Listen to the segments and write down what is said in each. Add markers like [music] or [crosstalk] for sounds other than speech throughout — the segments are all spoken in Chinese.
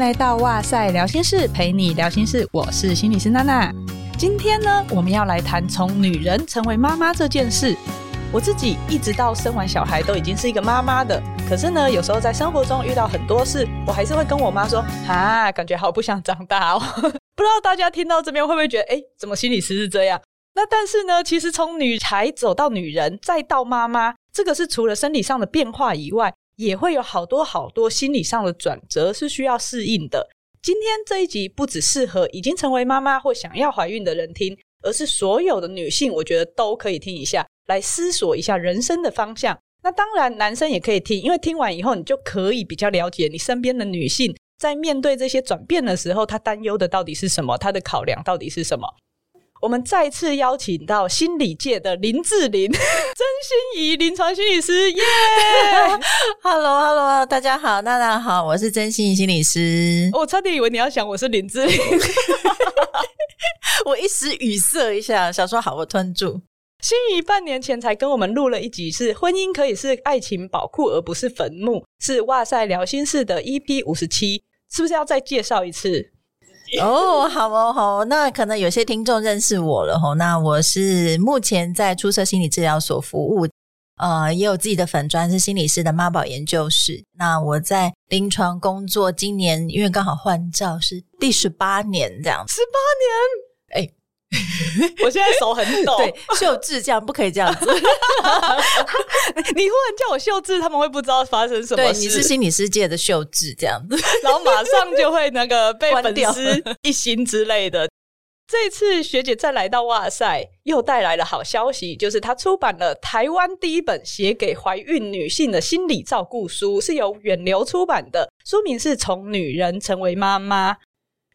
来到哇塞聊心事，陪你聊心事。我是心理师娜娜。今天呢，我们要来谈从女人成为妈妈这件事。我自己一直到生完小孩都已经是一个妈妈的，可是呢，有时候在生活中遇到很多事，我还是会跟我妈说：“啊，感觉好不想长大哦。[laughs] ”不知道大家听到这边会不会觉得，哎，怎么心理师是这样？那但是呢，其实从女孩走到女人，再到妈妈，这个是除了生理上的变化以外，也会有好多好多心理上的转折是需要适应的。今天这一集不只适合已经成为妈妈或想要怀孕的人听，而是所有的女性，我觉得都可以听一下，来思索一下人生的方向。那当然，男生也可以听，因为听完以后，你就可以比较了解你身边的女性在面对这些转变的时候，她担忧的到底是什么，她的考量到底是什么。我们再次邀请到心理界的林志玲，[laughs] 曾心怡临床心理师，耶、[laughs] yeah!！Hello Hello，大家好，娜娜好，我是曾心怡心理师。我差点以为你要想我是林志玲，[laughs] 我一时语塞一下，想说好，我吞住。心怡半年前才跟我们录了一集，是婚姻可以是爱情宝库，而不是坟墓，是哇塞聊心事的 EP 五十七，是不是要再介绍一次？哦，好哦，好哦，那可能有些听众认识我了吼。那我是目前在出色心理治疗所服务，呃，也有自己的粉专，是心理师的妈宝研究室。那我在临床工作，今年因为刚好换照是第十八年这样，十八年，哎。[laughs] 我现在手很抖，对，秀智这样不可以这样子。[laughs] 你忽然叫我秀智，他们会不知道发生什么事。对，你是心理世界的秀智这样子，[laughs] 然后马上就会那个被粉丝一心之类的。这次学姐再来到哇塞，又带来了好消息，就是她出版了台湾第一本写给怀孕女性的心理照顾书，是由远流出版的，书名是《从女人成为妈妈》。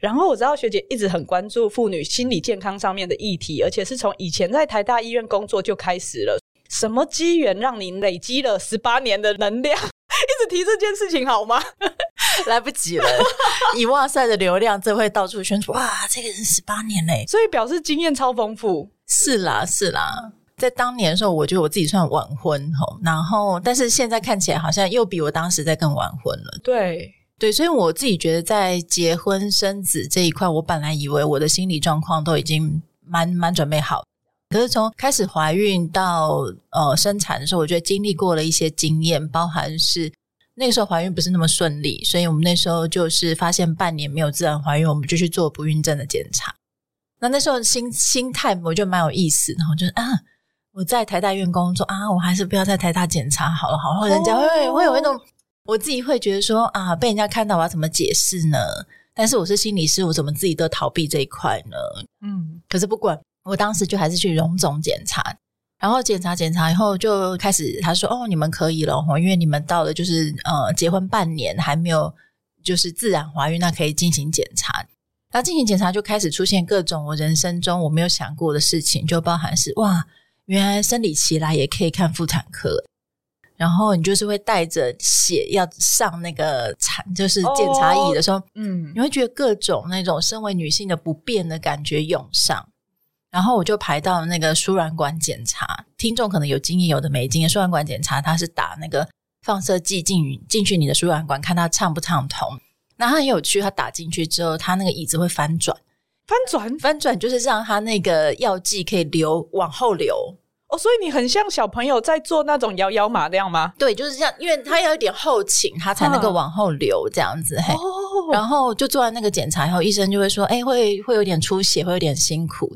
然后我知道学姐一直很关注妇女心理健康上面的议题，而且是从以前在台大医院工作就开始了。什么机缘让您累积了十八年的能量，[laughs] 一直提这件事情好吗？[laughs] 来不及了，[laughs] 以哇塞的流量，这会到处宣传。哇，这个人十八年嘞，所以表示经验超丰富。是啦，是啦，在当年的时候，我觉得我自己算晚婚吼，然后但是现在看起来好像又比我当时在更晚婚了。对。对，所以我自己觉得，在结婚生子这一块，我本来以为我的心理状况都已经蛮蛮准备好，可是从开始怀孕到呃生产的时候，我觉得经历过了一些经验，包含是那个时候怀孕不是那么顺利，所以我们那时候就是发现半年没有自然怀孕，我们就去做不孕症的检查。那那时候心心态我就蛮有意思，然后就是啊，我在台大医院工作啊，我还是不要在台大检查好了，好了，人家会会有一种。我自己会觉得说啊，被人家看到我要怎么解释呢？但是我是心理师，我怎么自己都逃避这一块呢？嗯，可是不管，我当时就还是去荣总检查，然后检查检查以后就开始他说哦，你们可以了，因为你们到了就是呃结婚半年还没有就是自然怀孕，那可以进行检查。那进行检查就开始出现各种我人生中我没有想过的事情，就包含是哇，原来生理期来也可以看妇产科。然后你就是会带着血要上那个产，就是检查椅的时候，嗯，你会觉得各种那种身为女性的不便的感觉涌上。然后我就排到那个输卵管检查，听众可能有经验，有的没经验。输卵管检查它是打那个放射剂进进去你的输卵管，看它畅不畅通。那它很有趣，它打进去之后，它那个椅子会翻转，翻转翻转就是让它那个药剂可以流往后流。哦，所以你很像小朋友在做那种摇摇马那样吗？对，就是这样，因为它要有点后倾，它才能够往后流这样子。嘿，哦，然后就做完那个检查以后，医生就会说：“哎，会会有点出血，会有点辛苦。”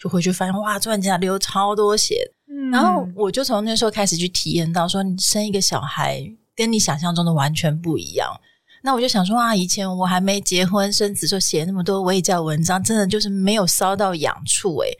就回去发现哇，做完检查流超多血。嗯，然后我就从那时候开始去体验到，说你生一个小孩跟你想象中的完全不一样。那我就想说啊，以前我还没结婚生子，就写那么多卫教文章，真的就是没有烧到痒处，诶，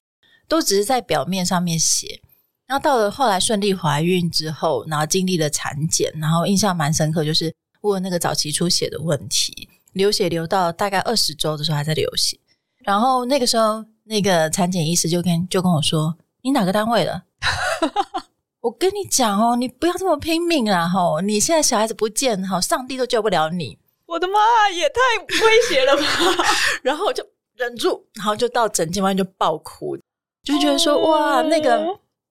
都只是在表面上面写。然后到了后来顺利怀孕之后，然后经历了产检，然后印象蛮深刻，就是问那个早期出血的问题，流血流到大概二十周的时候还在流血，然后那个时候那个产检医师就跟就跟我说：“你哪个单位的？[laughs] 我跟你讲哦，你不要这么拼命啊！吼，你现在小孩子不见，哈，上帝都救不了你。”我的妈，也太威胁了吧！[laughs] 然后我就忍住，然后就到诊间外面就爆哭，就觉得说：“哇，那个。”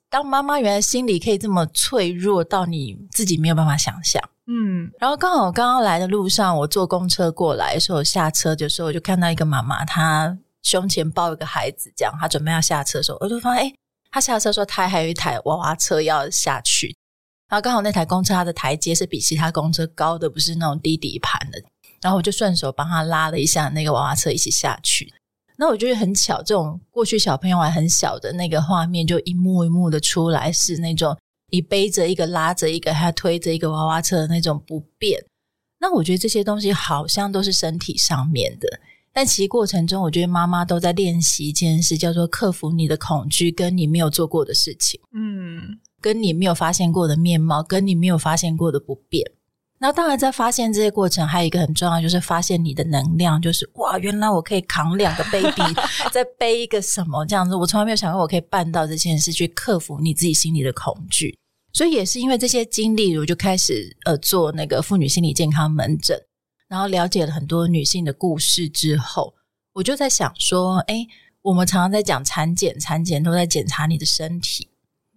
当妈妈原来心里可以这么脆弱到你自己没有办法想象，嗯，然后刚好刚刚来的路上，我坐公车过来的时候，下车的时候我就看到一个妈妈，她胸前抱一个孩子，这样她准备要下车的时候，我就发现，哎，她下车说她还有一台娃娃车要下去，然后刚好那台公车它的台阶是比其他公车高的，不是那种低底盘的，然后我就顺手帮她拉了一下那个娃娃车一起下去。那我觉得很巧，这种过去小朋友还很小的那个画面，就一幕一幕的出来，是那种。你背着一个，拉着一个，还推着一个娃娃车的那种不便，那我觉得这些东西好像都是身体上面的，但其实过程中，我觉得妈妈都在练习一件事，叫做克服你的恐惧，跟你没有做过的事情，嗯，跟你没有发现过的面貌，跟你没有发现过的不便。那当然，在发现这些过程，还有一个很重要，就是发现你的能量，就是哇，原来我可以扛两个 baby，[laughs] 再背一个什么这样子，我从来没有想过我可以办到这件事，去克服你自己心里的恐惧。所以也是因为这些经历，我就开始呃做那个妇女心理健康门诊，然后了解了很多女性的故事之后，我就在想说，诶，我们常常在讲产检，产检都在检查你的身体，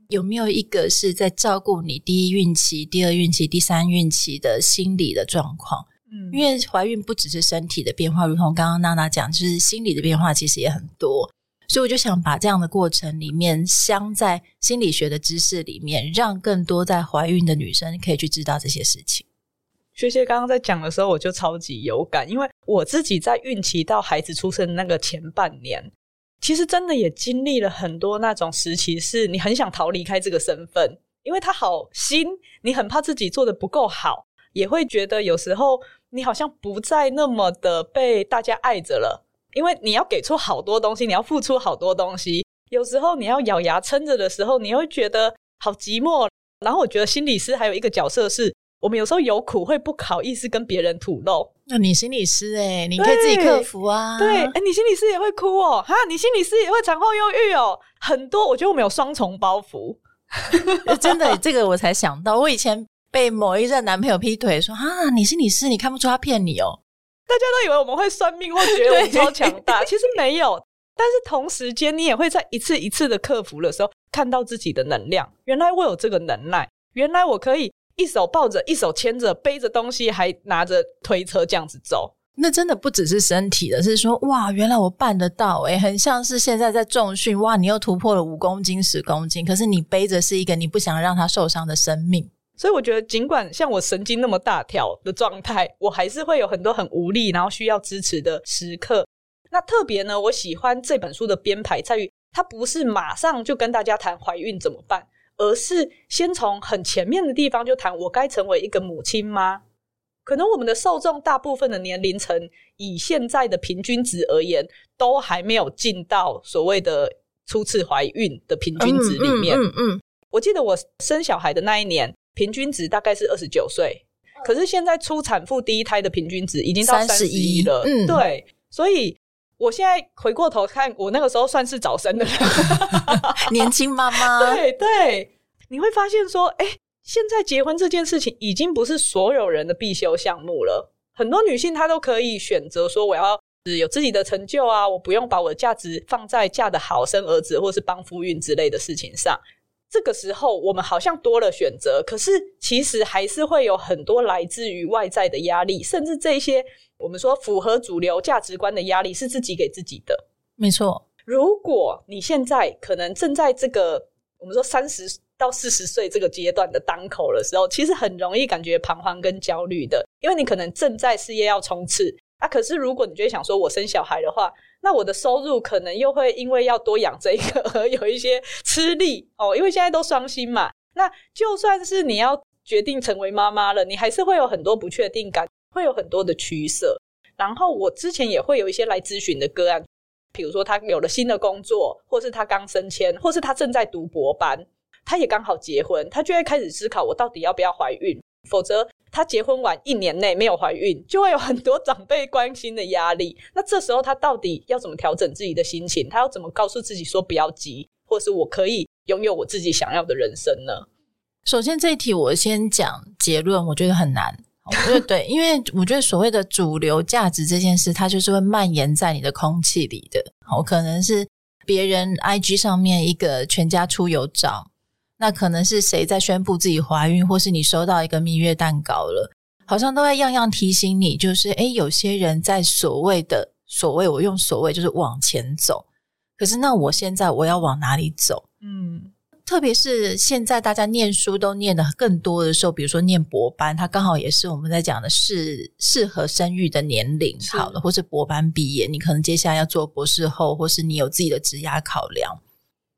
有没有一个是在照顾你第一孕期、第二孕期、第三孕期的心理的状况？嗯，因为怀孕不只是身体的变化，如同刚刚娜娜讲，就是心理的变化其实也很多。所以我就想把这样的过程里面，镶在心理学的知识里面，让更多在怀孕的女生可以去知道这些事情。学姐刚刚在讲的时候，我就超级有感，因为我自己在孕期到孩子出生的那个前半年，其实真的也经历了很多那种时期，是你很想逃离开这个身份，因为它好新，你很怕自己做得不够好，也会觉得有时候你好像不再那么的被大家爱着了。因为你要给出好多东西，你要付出好多东西，有时候你要咬牙撑着的时候，你会觉得好寂寞。然后我觉得心理师还有一个角色是，我们有时候有苦会不好意思跟别人吐露。那你心理师哎、欸，你可以自己克服啊。对，哎，你心理师也会哭哦，哈，你心理师也会产后忧郁哦，很多。我觉得我们有双重包袱，真的，这个我才想到，我以前被某一任男朋友劈腿说，说啊，你心理师，你看不出他骗你哦。大家都以为我们会算命，或觉得我们超强大，[laughs] 其实没有。但是同时间，你也会在一次一次的克服的时候，看到自己的能量。原来我有这个能耐，原来我可以一手抱着，一手牵着，背着东西，还拿着推车这样子走。那真的不只是身体的，是说哇，原来我办得到诶，很像是现在在重训，哇，你又突破了五公斤、十公斤，可是你背着是一个你不想让他受伤的生命。所以我觉得，尽管像我神经那么大条的状态，我还是会有很多很无力，然后需要支持的时刻。那特别呢，我喜欢这本书的编排在于，它不是马上就跟大家谈怀孕怎么办，而是先从很前面的地方就谈我该成为一个母亲吗？可能我们的受众大部分的年龄层，以现在的平均值而言，都还没有进到所谓的初次怀孕的平均值里面。嗯嗯。我记得我生小孩的那一年。平均值大概是二十九岁，可是现在初产妇第一胎的平均值已经到三十一了。嗯，对，所以我现在回过头看，我那个时候算是早生的人，[laughs] [laughs] 年轻妈妈。对对，你会发现说，哎，现在结婚这件事情已经不是所有人的必修项目了。很多女性她都可以选择说，我要有自己的成就啊，我不用把我的价值放在嫁得好、生儿子或是帮夫运之类的事情上。这个时候，我们好像多了选择，可是其实还是会有很多来自于外在的压力，甚至这些我们说符合主流价值观的压力是自己给自己的。没错，如果你现在可能正在这个我们说三十到四十岁这个阶段的当口的时候，其实很容易感觉彷徨跟焦虑的，因为你可能正在事业要冲刺啊。可是如果你就会想说，我生小孩的话。那我的收入可能又会因为要多养这一个 [laughs] 而有一些吃力哦，因为现在都双薪嘛。那就算是你要决定成为妈妈了，你还是会有很多不确定感，会有很多的取舍。然后我之前也会有一些来咨询的个案，比如说他有了新的工作，或是他刚升迁，或是他正在读博班，他也刚好结婚，他就会开始思考我到底要不要怀孕，否则。他结婚完一年内没有怀孕，就会有很多长辈关心的压力。那这时候他到底要怎么调整自己的心情？他要怎么告诉自己说不要急，或是我可以拥有我自己想要的人生呢？首先这一题我先讲结论，我觉得很难。我觉得对，因为我觉得所谓的主流价值这件事，它就是会蔓延在你的空气里的。我，可能是别人 IG 上面一个全家出游照。那可能是谁在宣布自己怀孕，或是你收到一个蜜月蛋糕了，好像都在样样提醒你，就是诶，有些人在所谓的所谓，我用所谓就是往前走，可是那我现在我要往哪里走？嗯。特别是现在大家念书都念的更多的时候，比如说念博班，它刚好也是我们在讲的适适合生育的年龄，好了，或是博班毕业，你可能接下来要做博士后，或是你有自己的职涯考量。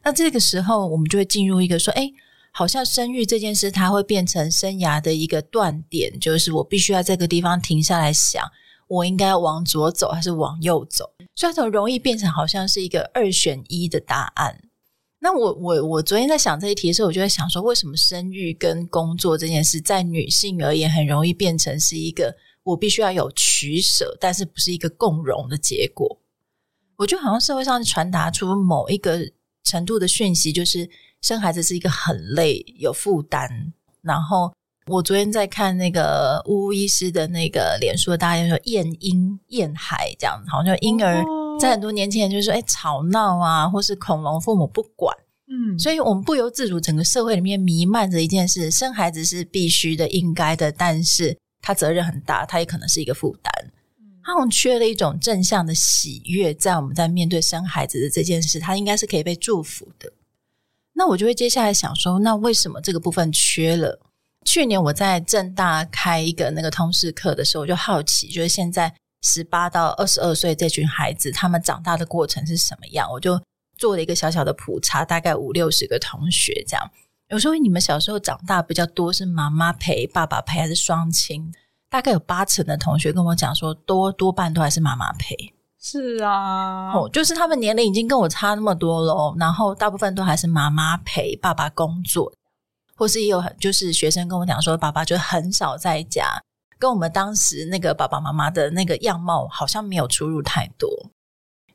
那这个时候，我们就会进入一个说，哎，好像生育这件事，它会变成生涯的一个断点，就是我必须要在这个地方停下来想，我应该要往左走还是往右走？所以，很容易变成好像是一个二选一的答案。那我我我昨天在想这一题的时候，我就在想说，为什么生育跟工作这件事，在女性而言，很容易变成是一个我必须要有取舍，但是不是一个共荣的结果？我觉得好像社会上传达出某一个程度的讯息，就是生孩子是一个很累、有负担。然后我昨天在看那个乌乌医师的那个脸书，大家就说厌婴厌孩这样，好像婴儿。哦在很多年轻人就是说，哎，吵闹啊，或是恐龙父母不管，嗯，所以我们不由自主，整个社会里面弥漫着一件事：生孩子是必须的、应该的，但是他责任很大，他也可能是一个负担。他好像缺了一种正向的喜悦，在我们在面对生孩子的这件事，他应该是可以被祝福的。那我就会接下来想说，那为什么这个部分缺了？去年我在正大开一个那个通识课的时候，我就好奇，就是现在。十八到二十二岁这群孩子，他们长大的过程是什么样？我就做了一个小小的普查，大概五六十个同学这样。有时候你们小时候长大比较多是妈妈陪、爸爸陪还是双亲？大概有八成的同学跟我讲说，多多半都还是妈妈陪。是啊，哦，就是他们年龄已经跟我差那么多了，然后大部分都还是妈妈陪，爸爸工作，或是也有就是学生跟我讲说，爸爸就很少在家。跟我们当时那个爸爸妈妈的那个样貌好像没有出入太多，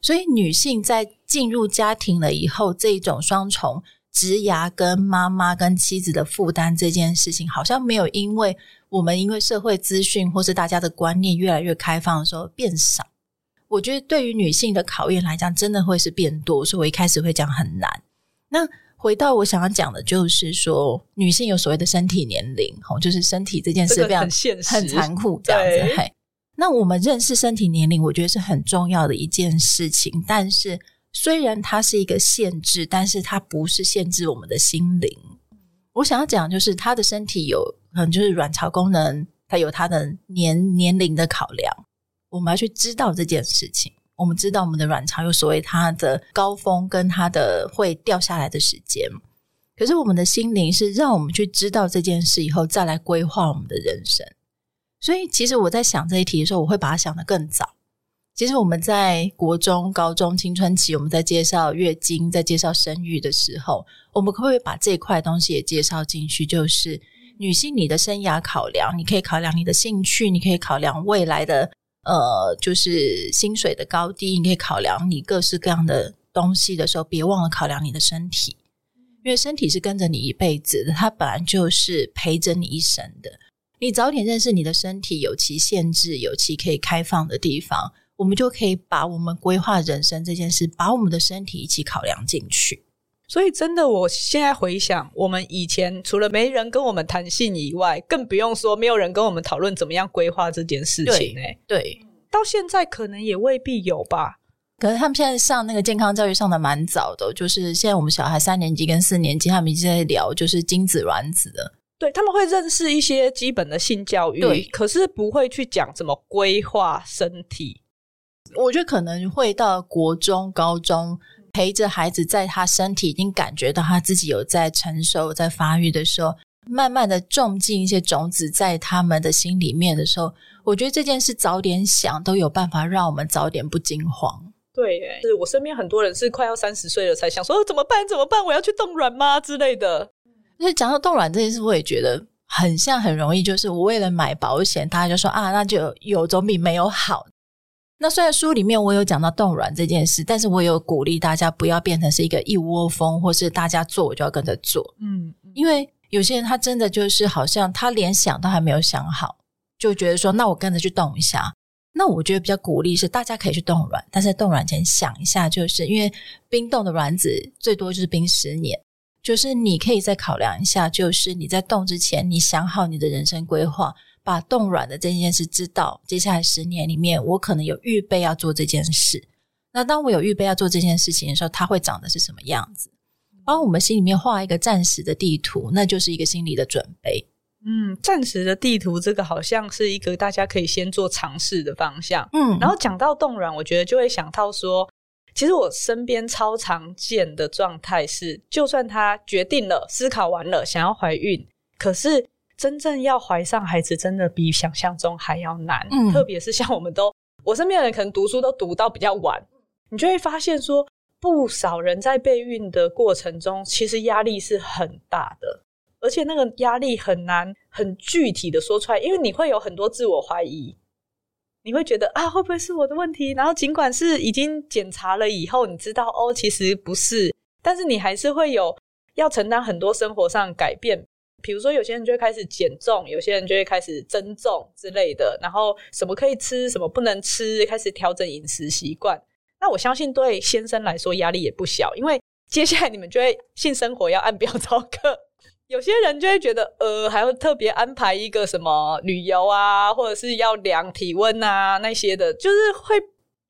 所以女性在进入家庭了以后，这种双重职涯跟妈妈跟妻子的负担这件事情，好像没有因为我们因为社会资讯或是大家的观念越来越开放的时候变少。我觉得对于女性的考验来讲，真的会是变多，所以我一开始会讲很难。那。回到我想要讲的，就是说女性有所谓的身体年龄，吼，就是身体这件事非常很现实、很残酷这样子。嘿，那我们认识身体年龄，我觉得是很重要的一件事情。但是，虽然它是一个限制，但是它不是限制我们的心灵。我想要讲，就是她的身体有可能就是卵巢功能，它有它的年年龄的考量，我们要去知道这件事情。我们知道我们的卵巢有所谓它的高峰跟它的会掉下来的时间，可是我们的心灵是让我们去知道这件事以后再来规划我们的人生。所以，其实我在想这一题的时候，我会把它想得更早。其实我们在国中、高中青春期，我们在介绍月经、在介绍生育的时候，我们可不可以把这一块东西也介绍进去？就是女性你的生涯考量，你可以考量你的兴趣，你可以考量未来的。呃，就是薪水的高低，你可以考量你各式各样的东西的时候，别忘了考量你的身体，因为身体是跟着你一辈子的，它本来就是陪着你一生的。你早点认识你的身体，有其限制，有其可以开放的地方，我们就可以把我们规划人生这件事，把我们的身体一起考量进去。所以，真的，我现在回想，我们以前除了没人跟我们谈性以外，更不用说没有人跟我们讨论怎么样规划这件事情。哎，对，到现在可能也未必有吧。可是他们现在上那个健康教育上的蛮早的，就是现在我们小孩三年级跟四年级，他们已经在聊就是精子卵子的。对，他们会认识一些基本的性教育，对，可是不会去讲怎么规划身体。我觉得可能会到国中、高中。陪着孩子，在他身体已经感觉到他自己有在成熟、在发育的时候，慢慢的种进一些种子在他们的心里面的时候，我觉得这件事早点想都有办法让我们早点不惊慌。对，哎，是我身边很多人是快要三十岁了才想说怎么办？怎么办？我要去冻卵吗？之类的。所以讲到冻卵这件事，我也觉得很像很容易，就是我为了买保险，大家就说啊，那就有总比没有好。那虽然书里面我有讲到冻卵这件事，但是我有鼓励大家不要变成是一个一窝蜂，或是大家做我就要跟着做。嗯，因为有些人他真的就是好像他连想都还没有想好，就觉得说那我跟着去冻一下。那我觉得比较鼓励是大家可以去冻卵，但是冻卵前想一下，就是因为冰冻的卵子最多就是冰十年，就是你可以再考量一下，就是你在冻之前，你想好你的人生规划，把冻卵的这件事知道，接下来十年里面，我可能有预备要做这件事。那当我有预备要做这件事情的时候，它会长的是什么样子？帮我们心里面画一个暂时的地图，那就是一个心理的准备。嗯，暂时的地图，这个好像是一个大家可以先做尝试的方向。嗯，然后讲到冻卵，我觉得就会想到说，其实我身边超常见的状态是，就算他决定了、思考完了想要怀孕，可是真正要怀上孩子，真的比想象中还要难。嗯，特别是像我们都，我身边的人可能读书都读到比较晚，你就会发现说。不少人在备孕的过程中，其实压力是很大的，而且那个压力很难很具体的说出来，因为你会有很多自我怀疑，你会觉得啊，会不会是我的问题？然后尽管是已经检查了以后，你知道哦，其实不是，但是你还是会有要承担很多生活上改变，比如说有些人就会开始减重，有些人就会开始增重之类的，然后什么可以吃，什么不能吃，开始调整饮食习惯。那我相信对先生来说压力也不小，因为接下来你们就会性生活要按表操课，有些人就会觉得呃，还要特别安排一个什么旅游啊，或者是要量体温啊那些的，就是会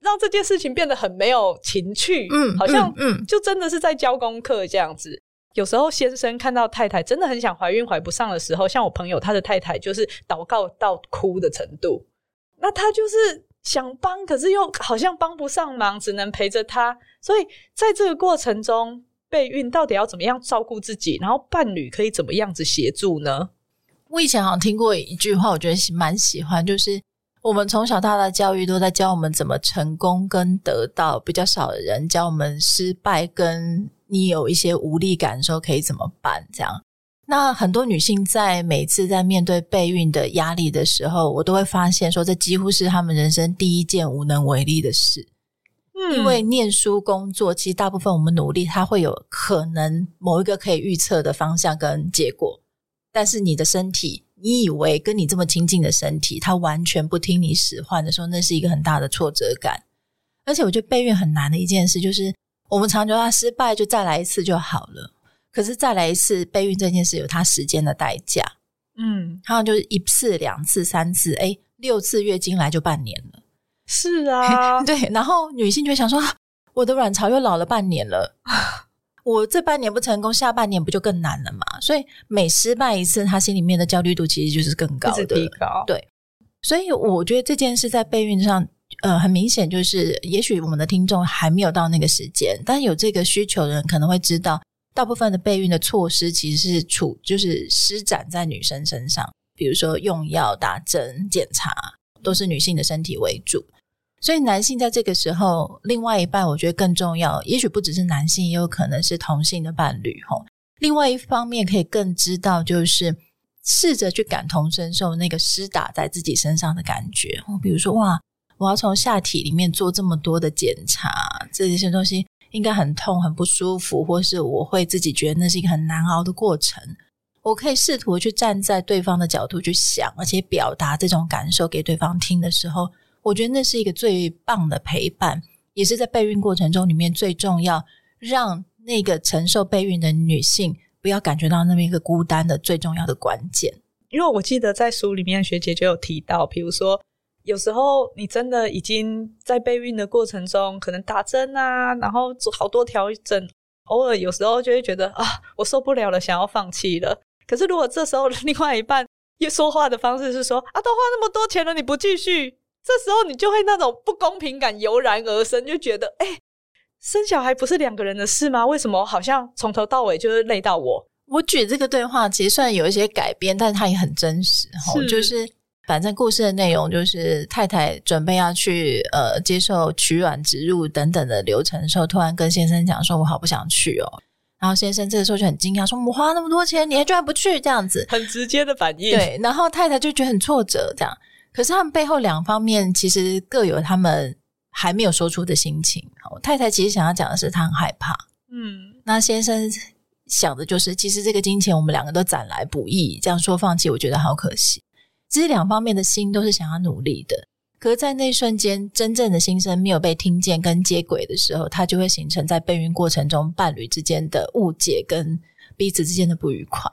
让这件事情变得很没有情趣，嗯，好像嗯，就真的是在教功课这样子。有时候先生看到太太真的很想怀孕怀不上的时候，像我朋友他的太太就是祷告到哭的程度，那他就是。想帮，可是又好像帮不上忙，只能陪着他。所以在这个过程中，备孕到底要怎么样照顾自己，然后伴侣可以怎么样子协助呢？我以前好像听过一句话，我觉得蛮喜欢，就是我们从小到大的教育都在教我们怎么成功跟得到，比较少的人教我们失败，跟你有一些无力感的时候可以怎么办，这样。那很多女性在每次在面对备孕的压力的时候，我都会发现说，这几乎是她们人生第一件无能为力的事。嗯，因为念书工作，其实大部分我们努力，它会有可能某一个可以预测的方向跟结果。但是你的身体，你以为跟你这么亲近的身体，它完全不听你使唤的时候，那是一个很大的挫折感。而且我觉得备孕很难的一件事，就是我们常觉得他失败就再来一次就好了。可是再来一次备孕这件事有它时间的代价，嗯，好像就是一次、两次、三次，哎，六次月经来就半年了。是啊，[laughs] 对。然后女性就会想说，我的卵巢又老了半年了，[laughs] 我这半年不成功，下半年不就更难了嘛？所以每失败一次，她心里面的焦虑度其实就是更高的，提高。对，所以我觉得这件事在备孕上，呃，很明显就是，也许我们的听众还没有到那个时间，但有这个需求的人可能会知道。大部分的备孕的措施其实是处就是施展在女生身上，比如说用药、打针、检查，都是女性的身体为主。所以男性在这个时候，另外一半我觉得更重要，也许不只是男性，也有可能是同性的伴侣。吼，另外一方面可以更知道，就是试着去感同身受那个施打在自己身上的感觉。比如说，哇，我要从下体里面做这么多的检查，这些东西。应该很痛、很不舒服，或是我会自己觉得那是一个很难熬的过程。我可以试图去站在对方的角度去想，而且表达这种感受给对方听的时候，我觉得那是一个最棒的陪伴，也是在备孕过程中里面最重要，让那个承受备孕的女性不要感觉到那么一个孤单的最重要的关键。因为我记得在书里面学姐就有提到，比如说。有时候你真的已经在备孕的过程中，可能打针啊，然后做好多调整，偶尔有时候就会觉得啊，我受不了了，想要放弃了。可是如果这时候另外一半又说话的方式是说啊，都花那么多钱了，你不继续，这时候你就会那种不公平感油然而生，就觉得哎，生小孩不是两个人的事吗？为什么好像从头到尾就是累到我？我举这个对话，其实虽然有一些改变，但是它也很真实，哈就是。反正故事的内容就是太太准备要去呃接受取卵、植入等等的流程的时候，突然跟先生讲说：“我好不想去哦。”然后先生这个时候就很惊讶，说：“我花那么多钱，你还居然不去？”这样子很直接的反应。对，然后太太就觉得很挫折，这样。可是他们背后两方面其实各有他们还没有说出的心情。太太其实想要讲的是，她很害怕。嗯，那先生想的就是，其实这个金钱我们两个都攒来不易，这样说放弃，我觉得好可惜。其实两方面的心都是想要努力的，可是，在那一瞬间，真正的心声没有被听见跟接轨的时候，它就会形成在备孕过程中伴侣之间的误解跟彼此之间的不愉快。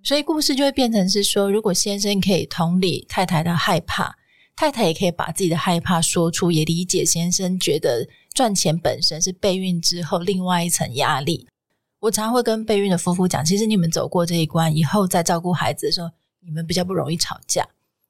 所以故事就会变成是说，如果先生可以同理太太的害怕，太太也可以把自己的害怕说出，也理解先生觉得赚钱本身是备孕之后另外一层压力。我常常会跟备孕的夫妇讲，其实你们走过这一关以后，在照顾孩子的时候，你们比较不容易吵架，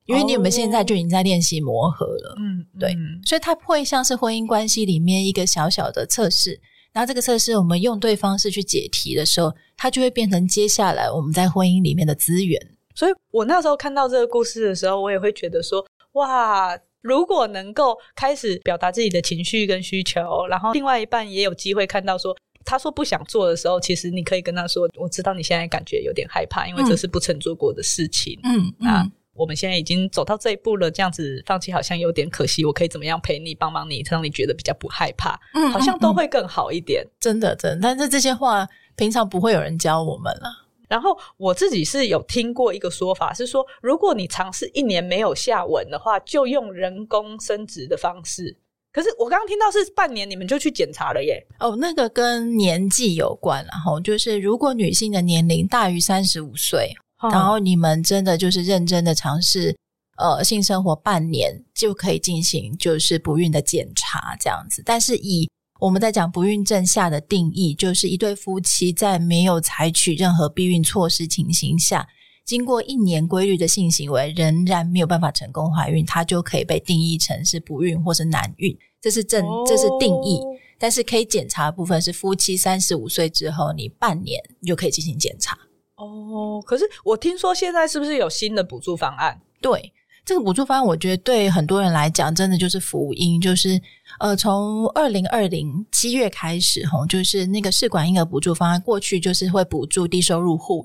因为你们现在就已经在练习磨合了。嗯，对，所以它会像是婚姻关系里面一个小小的测试。然后这个测试，我们用对方式去解题的时候，它就会变成接下来我们在婚姻里面的资源。所以我那时候看到这个故事的时候，我也会觉得说，哇，如果能够开始表达自己的情绪跟需求，然后另外一半也有机会看到说，他说不想做的时候，其实你可以跟他说，我知道你现在感觉有点害怕，因为这是不曾做过的事情。嗯啊。嗯我们现在已经走到这一步了，这样子放弃好像有点可惜。我可以怎么样陪你、帮帮你，让你觉得比较不害怕？嗯，好像都会更好一点。真的，真的。但是这些话平常不会有人教我们了。然后我自己是有听过一个说法，是说如果你尝试一年没有下文的话，就用人工生殖的方式。可是我刚刚听到是半年，你们就去检查了耶？哦，那个跟年纪有关，然后就是如果女性的年龄大于三十五岁。然后你们真的就是认真的尝试，呃，性生活半年就可以进行就是不孕的检查这样子。但是以我们在讲不孕症下的定义，就是一对夫妻在没有采取任何避孕措施情形下，经过一年规律的性行为，仍然没有办法成功怀孕，它就可以被定义成是不孕或是难孕。这是正，这是定义。但是可以检查的部分是夫妻三十五岁之后，你半年你就可以进行检查。哦，可是我听说现在是不是有新的补助方案？对，这个补助方案，我觉得对很多人来讲，真的就是福音。就是呃，从二零二零七月开始，吼，就是那个试管婴儿补助方案，过去就是会补助低收入户，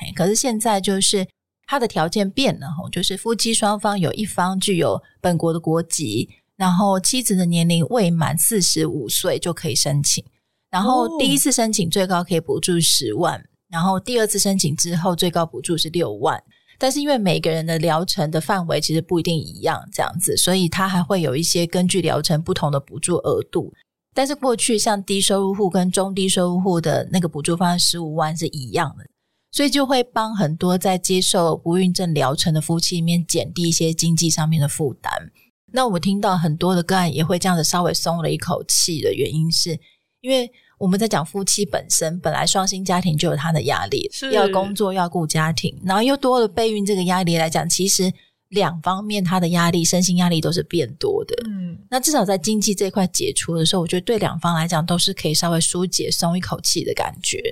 嘿，可是现在就是它的条件变了，吼，就是夫妻双方有一方具有本国的国籍，然后妻子的年龄未满四十五岁就可以申请，然后第一次申请最高可以补助十万。然后第二次申请之后，最高补助是六万，但是因为每个人的疗程的范围其实不一定一样，这样子，所以它还会有一些根据疗程不同的补助额度。但是过去像低收入户跟中低收入户的那个补助方案十五万是一样的，所以就会帮很多在接受不孕症疗程的夫妻里面减低一些经济上面的负担。那我们听到很多的个案也会这样子稍微松了一口气的原因是，因为。我们在讲夫妻本身，本来双薪家庭就有他的压力，要工作要顾家庭，然后又多了备孕这个压力来讲，其实两方面他的压力、身心压力都是变多的。嗯，那至少在经济这块解除的时候，我觉得对两方来讲都是可以稍微疏解、松一口气的感觉。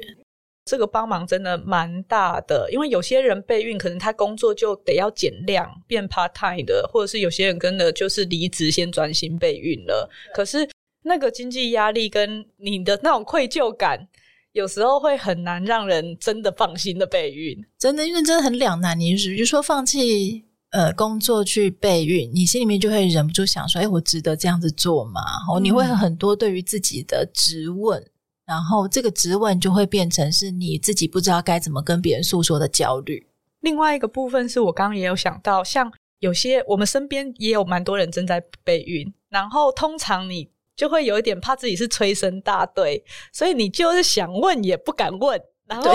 这个帮忙真的蛮大的，因为有些人备孕，可能他工作就得要减量变 part time 的，或者是有些人跟的就是离职先专心备孕了，可是。那个经济压力跟你的那种愧疚感，有时候会很难让人真的放心的备孕。真的，因为真的很两难。你比如说放弃呃工作去备孕，你心里面就会忍不住想说：“哎，我值得这样子做吗？”哦，你会很多对于自己的质问，然后这个质问就会变成是你自己不知道该怎么跟别人诉说的焦虑。另外一个部分是我刚刚也有想到，像有些我们身边也有蛮多人正在备孕，然后通常你。就会有一点怕自己是催生大队，所以你就是想问也不敢问，然后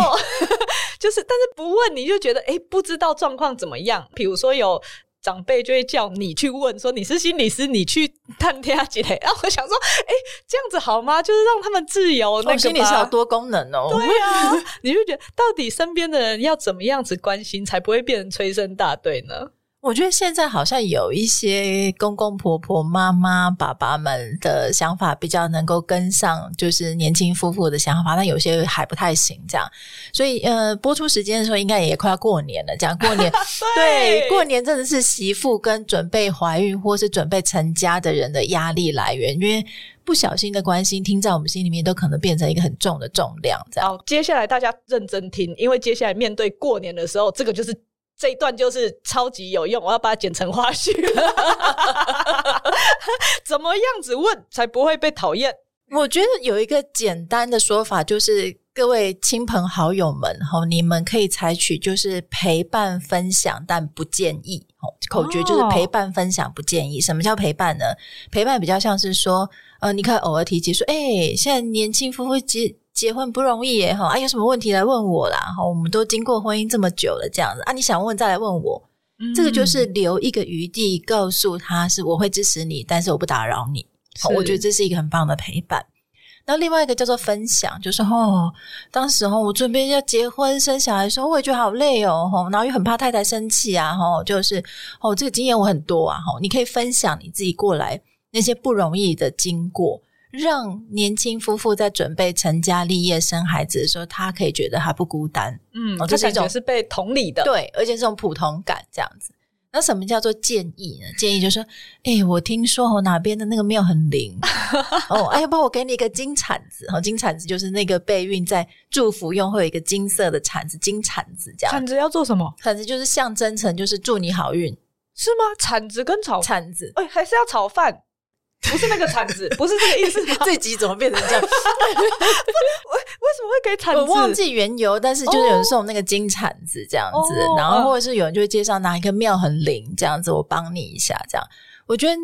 [laughs] 就是但是不问你就觉得哎不知道状况怎么样。比如说有长辈就会叫你去问，说你是心理师，你去探听下来。[laughs] 然后我想说，诶这样子好吗？就是让他们自由那个。心理师有多功能哦。对啊，[laughs] 你就觉得到底身边的人要怎么样子关心，才不会变成催生大队呢？我觉得现在好像有一些公公婆婆、妈妈、爸爸们的想法比较能够跟上，就是年轻夫妇的想法，但有些还不太行。这样，所以呃，播出时间的时候应该也快要过年了。这样过年，[laughs] 对，对，过年真的是媳妇跟准备怀孕或是准备成家的人的压力来源，因为不小心的关心听在我们心里面都可能变成一个很重的重量。这样，好，接下来大家认真听，因为接下来面对过年的时候，这个就是。这一段就是超级有用，我要把它剪成花絮。[laughs] 怎么样子问才不会被讨厌？我觉得有一个简单的说法，就是各位亲朋好友们，吼，你们可以采取就是陪伴分享，但不建议。口诀就是陪伴分享，不建议。什么叫陪伴呢？陪伴比较像是说，呃，你可以偶尔提及说，哎，现在年轻夫妇结结婚不容易耶，哈啊，有什么问题来问我啦，哈，我们都经过婚姻这么久了，这样子啊，你想问再来问我，嗯、这个就是留一个余地，告诉他是我会支持你，但是我不打扰你，我觉得这是一个很棒的陪伴。那另外一个叫做分享，就是哦，当时候我准备要结婚生小孩的时候，我也觉得好累哦，吼，然后又很怕太太生气啊，吼，就是哦，这个经验我很多啊，吼，你可以分享你自己过来那些不容易的经过，让年轻夫妇在准备成家立业生孩子的时候，他可以觉得他不孤单，嗯，这是一种是被同理的，对，而且这种普通感这样子。那什么叫做建议呢？建议就是说，哎、欸，我听说哦，哪边的那个庙很灵 [laughs] 哦，哎，要不我给你一个金铲子，哦，金铲子就是那个备孕在祝福用会有一个金色的铲子，金铲子这样。铲子要做什么？铲子就是象征成就是祝你好运，是吗？铲子跟炒铲子，哎，还是要炒饭。不是那个铲子，不是这个意思。[laughs] 这集怎么变成这样？[laughs] 为为什么会给铲子？我忘记缘由，但是就是有人送那个金铲子这样子，哦、然后或者是有人就会介绍哪一个庙很灵这样子，我帮你一下这样。我觉得，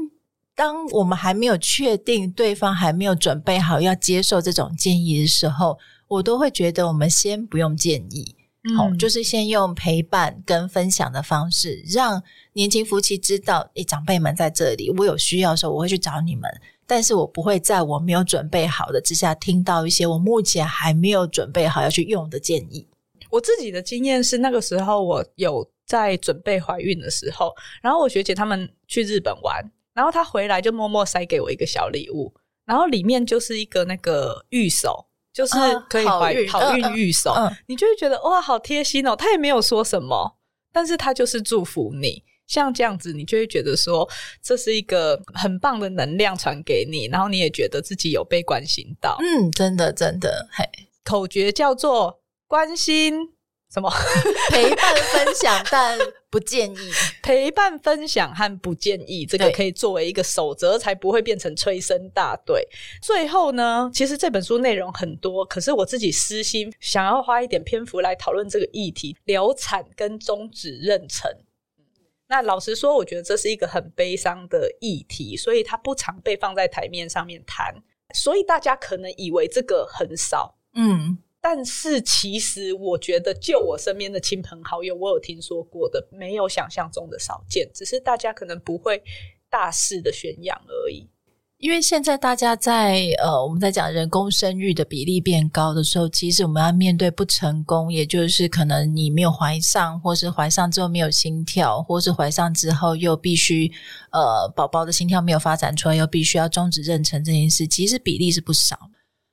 当我们还没有确定对方还没有准备好要接受这种建议的时候，我都会觉得我们先不用建议。好、嗯哦，就是先用陪伴跟分享的方式，让年轻夫妻知道，诶，长辈们在这里，我有需要的时候我会去找你们，但是我不会在我没有准备好的之下听到一些我目前还没有准备好要去用的建议。我自己的经验是，那个时候我有在准备怀孕的时候，然后我学姐他们去日本玩，然后她回来就默默塞给我一个小礼物，然后里面就是一个那个玉手。就是可以怀好运玉手，你就会觉得哇，好贴心哦。他也没有说什么，但是他就是祝福你。像这样子，你就会觉得说，这是一个很棒的能量传给你，然后你也觉得自己有被关心到。嗯，真的真的，嘿，口诀叫做关心。什么 [laughs] 陪伴分享，但不建议 [laughs] 陪伴分享和不建议，这个可以作为一个守则，才不会变成催生大队。最后呢，其实这本书内容很多，可是我自己私心想要花一点篇幅来讨论这个议题：流产跟终止妊娠。那老实说，我觉得这是一个很悲伤的议题，所以它不常被放在台面上面谈，所以大家可能以为这个很少，嗯。但是其实，我觉得就我身边的亲朋好友，我有听说过的，没有想象中的少见，只是大家可能不会大肆的宣扬而已。因为现在大家在呃，我们在讲人工生育的比例变高的时候，其实我们要面对不成功，也就是可能你没有怀上，或是怀上之后没有心跳，或是怀上之后又必须呃，宝宝的心跳没有发展出来，又必须要终止妊娠这件事，其实比例是不少。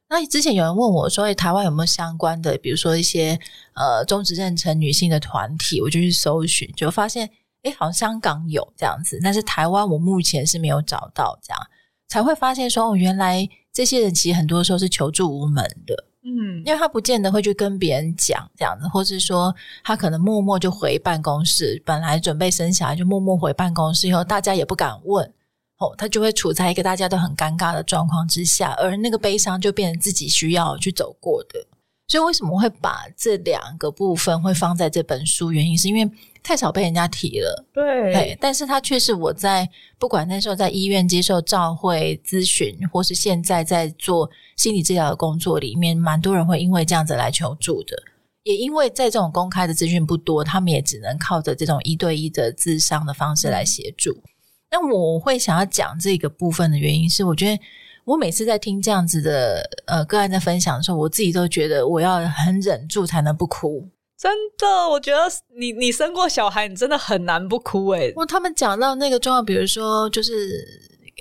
那之前有人问我说：“欸，台湾有没有相关的，比如说一些呃终止妊娠女性的团体？”我就去搜寻，就发现，哎，好像香港有这样子，但是台湾我目前是没有找到这样，才会发现说，哦，原来这些人其实很多时候是求助无门的，嗯，因为他不见得会去跟别人讲这样子，或是说他可能默默就回办公室，本来准备生小孩就默默回办公室，以后大家也不敢问。哦，他就会处在一个大家都很尴尬的状况之下，而那个悲伤就变成自己需要去走过的。所以为什么会把这两个部分会放在这本书？原因是因为太少被人家提了。对，对，但是他却是我在不管那时候在医院接受照会咨询，或是现在在做心理治疗的工作里面，蛮多人会因为这样子来求助的。也因为在这种公开的资讯不多，他们也只能靠着这种一对一的智商的方式来协助。嗯那我会想要讲这个部分的原因是，我觉得我每次在听这样子的呃个案在分享的时候，我自己都觉得我要很忍住才能不哭。真的，我觉得你你生过小孩，你真的很难不哭诶。我他们讲到那个状况，比如说就是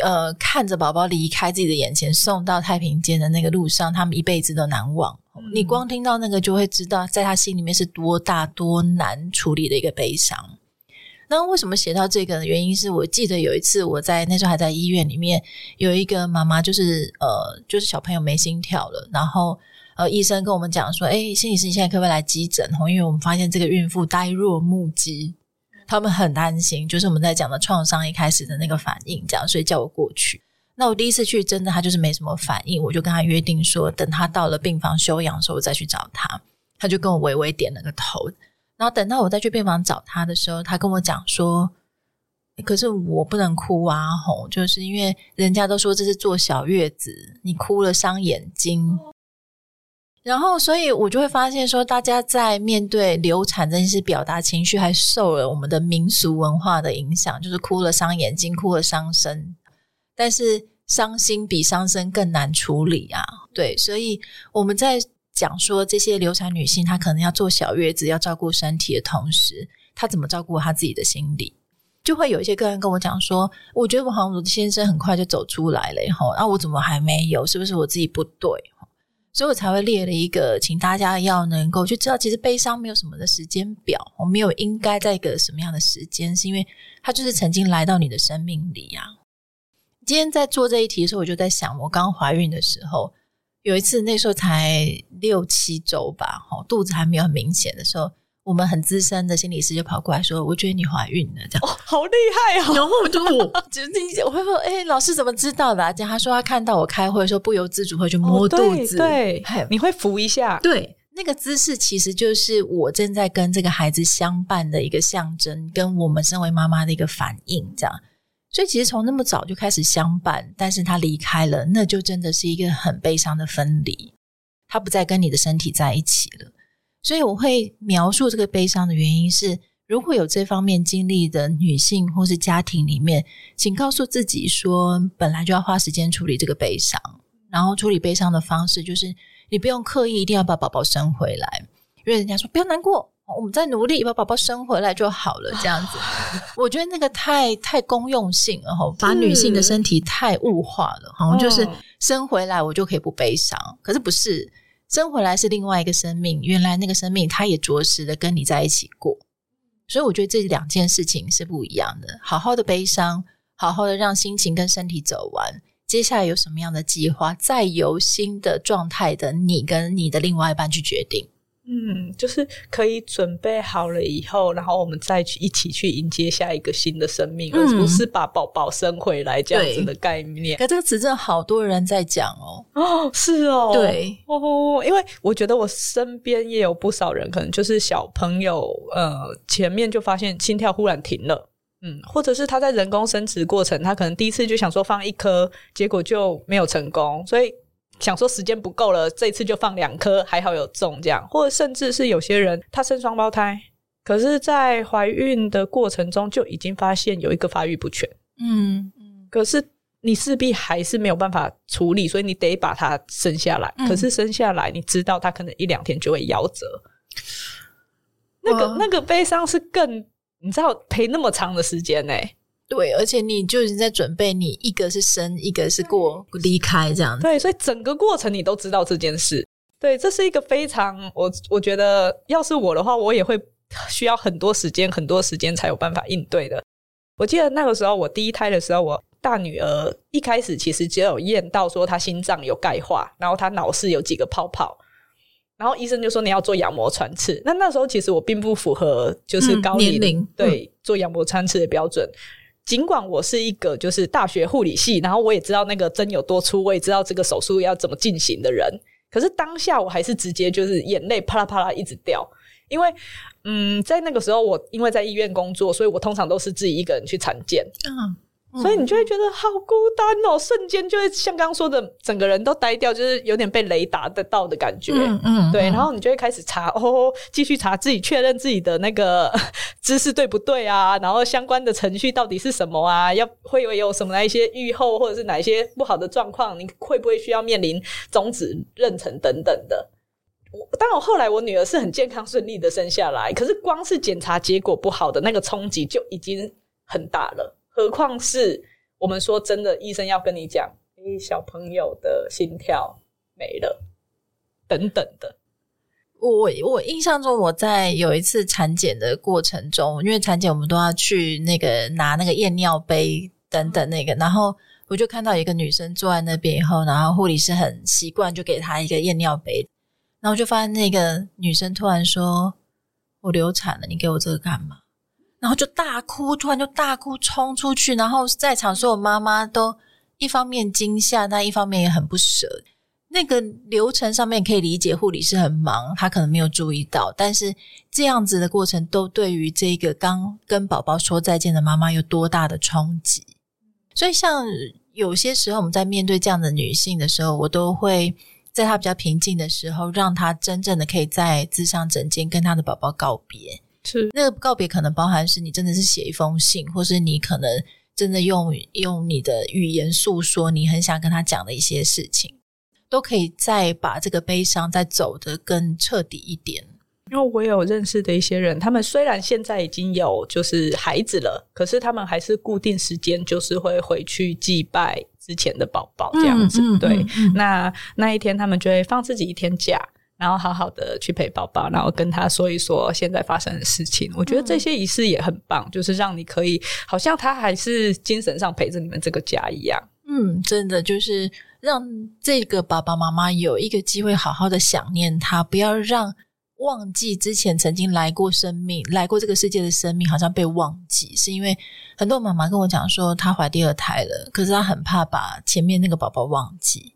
呃看着宝宝离开自己的眼前，送到太平间的那个路上，他们一辈子都难忘。嗯。你光听到那个，就会知道在他心里面是多大多难处理的一个悲伤。那为什么写到这个呢？原因是我记得有一次我在那时候还在医院里面，有一个妈妈就是呃，就是小朋友没心跳了，然后呃，医生跟我们讲说，诶，心理师你现在可不可以来急诊？因为我们发现这个孕妇呆若木鸡，他们很担心，就是我们在讲的创伤一开始的那个反应，这样，所以叫我过去。那我第一次去，真的他就是没什么反应，我就跟他约定说，等他到了病房休养的时候，我再去找他。他就跟我微微点了个头。然后等到我再去病房找他的时候，他跟我讲说：“可是我不能哭啊，吼，就是因为人家都说这是坐小月子，你哭了伤眼睛。”然后，所以我就会发现说，大家在面对流产这件事，表达情绪还受了我们的民俗文化的影响，就是哭了伤眼睛，哭了伤身。但是伤心比伤身更难处理啊！对，所以我们在讲说这些流产女性，她可能要坐小月子，要照顾身体的同时，她怎么照顾她自己的心理？就会有一些个人跟我讲说，我觉得我好像先生很快就走出来了，吼，那我怎么还没有？是不是我自己不对？所以我才会列了一个，请大家要能够去知道，其实悲伤没有什么的时间表，我没有应该在一个什么样的时间，是因为它就是曾经来到你的生命里呀、今天在做这一题的时候，我就在想，我刚怀孕的时候，有一次那时候才六七周吧，肚子还没有很明显的时候。我们很资深的心理师就跑过来说：“我觉得你怀孕了，这样哦，好厉害啊！”然后我就我 [laughs] 就是我会说：“哎、欸，老师怎么知道的、啊？”这样他说他看到我开会的时候，不由自主会去摸肚子，哦、对，对你会扶一下，对，那个姿势其实就是我正在跟这个孩子相伴的一个象征，跟我们身为妈妈的一个反应，这样。所以其实从那么早就开始相伴，但是他离开了，那就真的是一个很悲伤的分离，他不再跟你的身体在一起了。所以我会描述这个悲伤的原因是，如果有这方面经历的女性或是家庭里面，请告诉自己说，本来就要花时间处理这个悲伤，然后处理悲伤的方式就是，你不用刻意一定要把宝宝生回来，因为人家说不要难过，我们在努力把宝宝生回来就好了，这样子，[laughs] 我觉得那个太太公用性了哈，把女性的身体太物化了，好像就是生回来我就可以不悲伤，可是不是。生回来是另外一个生命，原来那个生命他也着实的跟你在一起过，所以我觉得这两件事情是不一样的。好好的悲伤，好好的让心情跟身体走完，接下来有什么样的计划，再由新的状态的你跟你的另外一半去决定。嗯，就是可以准备好了以后，然后我们再去一起去迎接下一个新的生命，嗯、而不是把宝宝生回来这样子的概念。可这个词真的好多人在讲哦。哦，是哦，对哦，因为我觉得我身边也有不少人，可能就是小朋友，呃，前面就发现心跳忽然停了，嗯，或者是他在人工生殖过程，他可能第一次就想说放一颗，结果就没有成功，所以。想说时间不够了，这一次就放两颗，还好有中这样，或者甚至是有些人他生双胞胎，可是，在怀孕的过程中就已经发现有一个发育不全，嗯，可是你势必还是没有办法处理，所以你得把它生下来。嗯、可是生下来，你知道他可能一两天就会夭折，那个那个悲伤是更，你知道陪那么长的时间呢、欸。对，而且你就已经在准备，你一个是生，一个是过离开这样子。对，所以整个过程你都知道这件事。对，这是一个非常我我觉得，要是我的话，我也会需要很多时间，很多时间才有办法应对的。我记得那个时候我第一胎的时候，我大女儿一开始其实只有验到说她心脏有钙化，然后她脑室有几个泡泡，然后医生就说你要做羊膜穿刺。那那时候其实我并不符合就是高龄、嗯、年龄对、嗯、做羊膜穿刺的标准。尽管我是一个就是大学护理系，然后我也知道那个针有多粗，我也知道这个手术要怎么进行的人，可是当下我还是直接就是眼泪啪啦啪啦一直掉，因为嗯，在那个时候我因为在医院工作，所以我通常都是自己一个人去产检。嗯所以你就会觉得好孤单哦，瞬间就会像刚刚说的，整个人都呆掉，就是有点被雷打得到的感觉。嗯嗯，对。然后你就会开始查哦，继续查自己，确认自己的那个 [laughs] 知识对不对啊？然后相关的程序到底是什么啊？要会有有什么哪一些预后，或者是哪一些不好的状况？你会不会需要面临终止妊娠等等的？我当然，后来我女儿是很健康顺利的生下来，可是光是检查结果不好的那个冲击就已经很大了。何况是我们说真的，医生要跟你讲，诶，小朋友的心跳没了，等等的。我我印象中，我在有一次产检的过程中，因为产检我们都要去那个拿那个验尿杯等等那个，然后我就看到一个女生坐在那边以后，然后护理师很习惯就给她一个验尿杯，然后就发现那个女生突然说：“我流产了，你给我这个干嘛？”然后就大哭，突然就大哭，冲出去，然后在场所有妈妈都一方面惊吓，但一方面也很不舍。那个流程上面可以理解，护理师很忙，他可能没有注意到，但是这样子的过程都对于这个刚跟宝宝说再见的妈妈有多大的冲击。所以，像有些时候我们在面对这样的女性的时候，我都会在她比较平静的时候，让她真正的可以在咨商诊间跟她的宝宝告别。是那个告别可能包含是你真的是写一封信，或是你可能真的用用你的语言诉说你很想跟他讲的一些事情，都可以再把这个悲伤再走得更彻底一点。因为我有认识的一些人，他们虽然现在已经有就是孩子了，可是他们还是固定时间就是会回去祭拜之前的宝宝这样子。嗯嗯、对，嗯、那那一天他们就会放自己一天假，然后好好的去陪宝宝，然后跟他说一说现在发生的事情。我觉得这些仪式也很棒，就是让你可以好像他还是精神上陪着你们这个家一样。嗯，真的就是让这个爸爸妈妈有一个机会好好的想念他，不要让。忘记之前曾经来过生命、来过这个世界的生命，好像被忘记，是因为很多妈妈跟我讲说，她怀第二胎了，可是她很怕把前面那个宝宝忘记，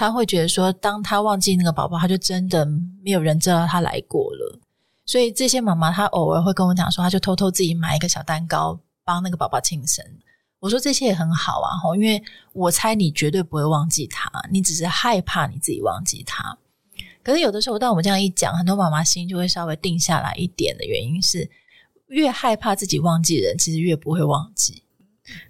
她会觉得说，当她忘记那个宝宝，她就真的没有人知道她来过了。所以这些妈妈，她偶尔会跟我讲说，她就偷偷自己买一个小蛋糕，帮那个宝宝庆生。我说这些也很好啊，因为我猜你绝对不会忘记他，你只是害怕你自己忘记他。可是有的时候，当我们这样一讲，很多妈妈心就会稍微定下来一点的原因是，越害怕自己忘记人，其实越不会忘记。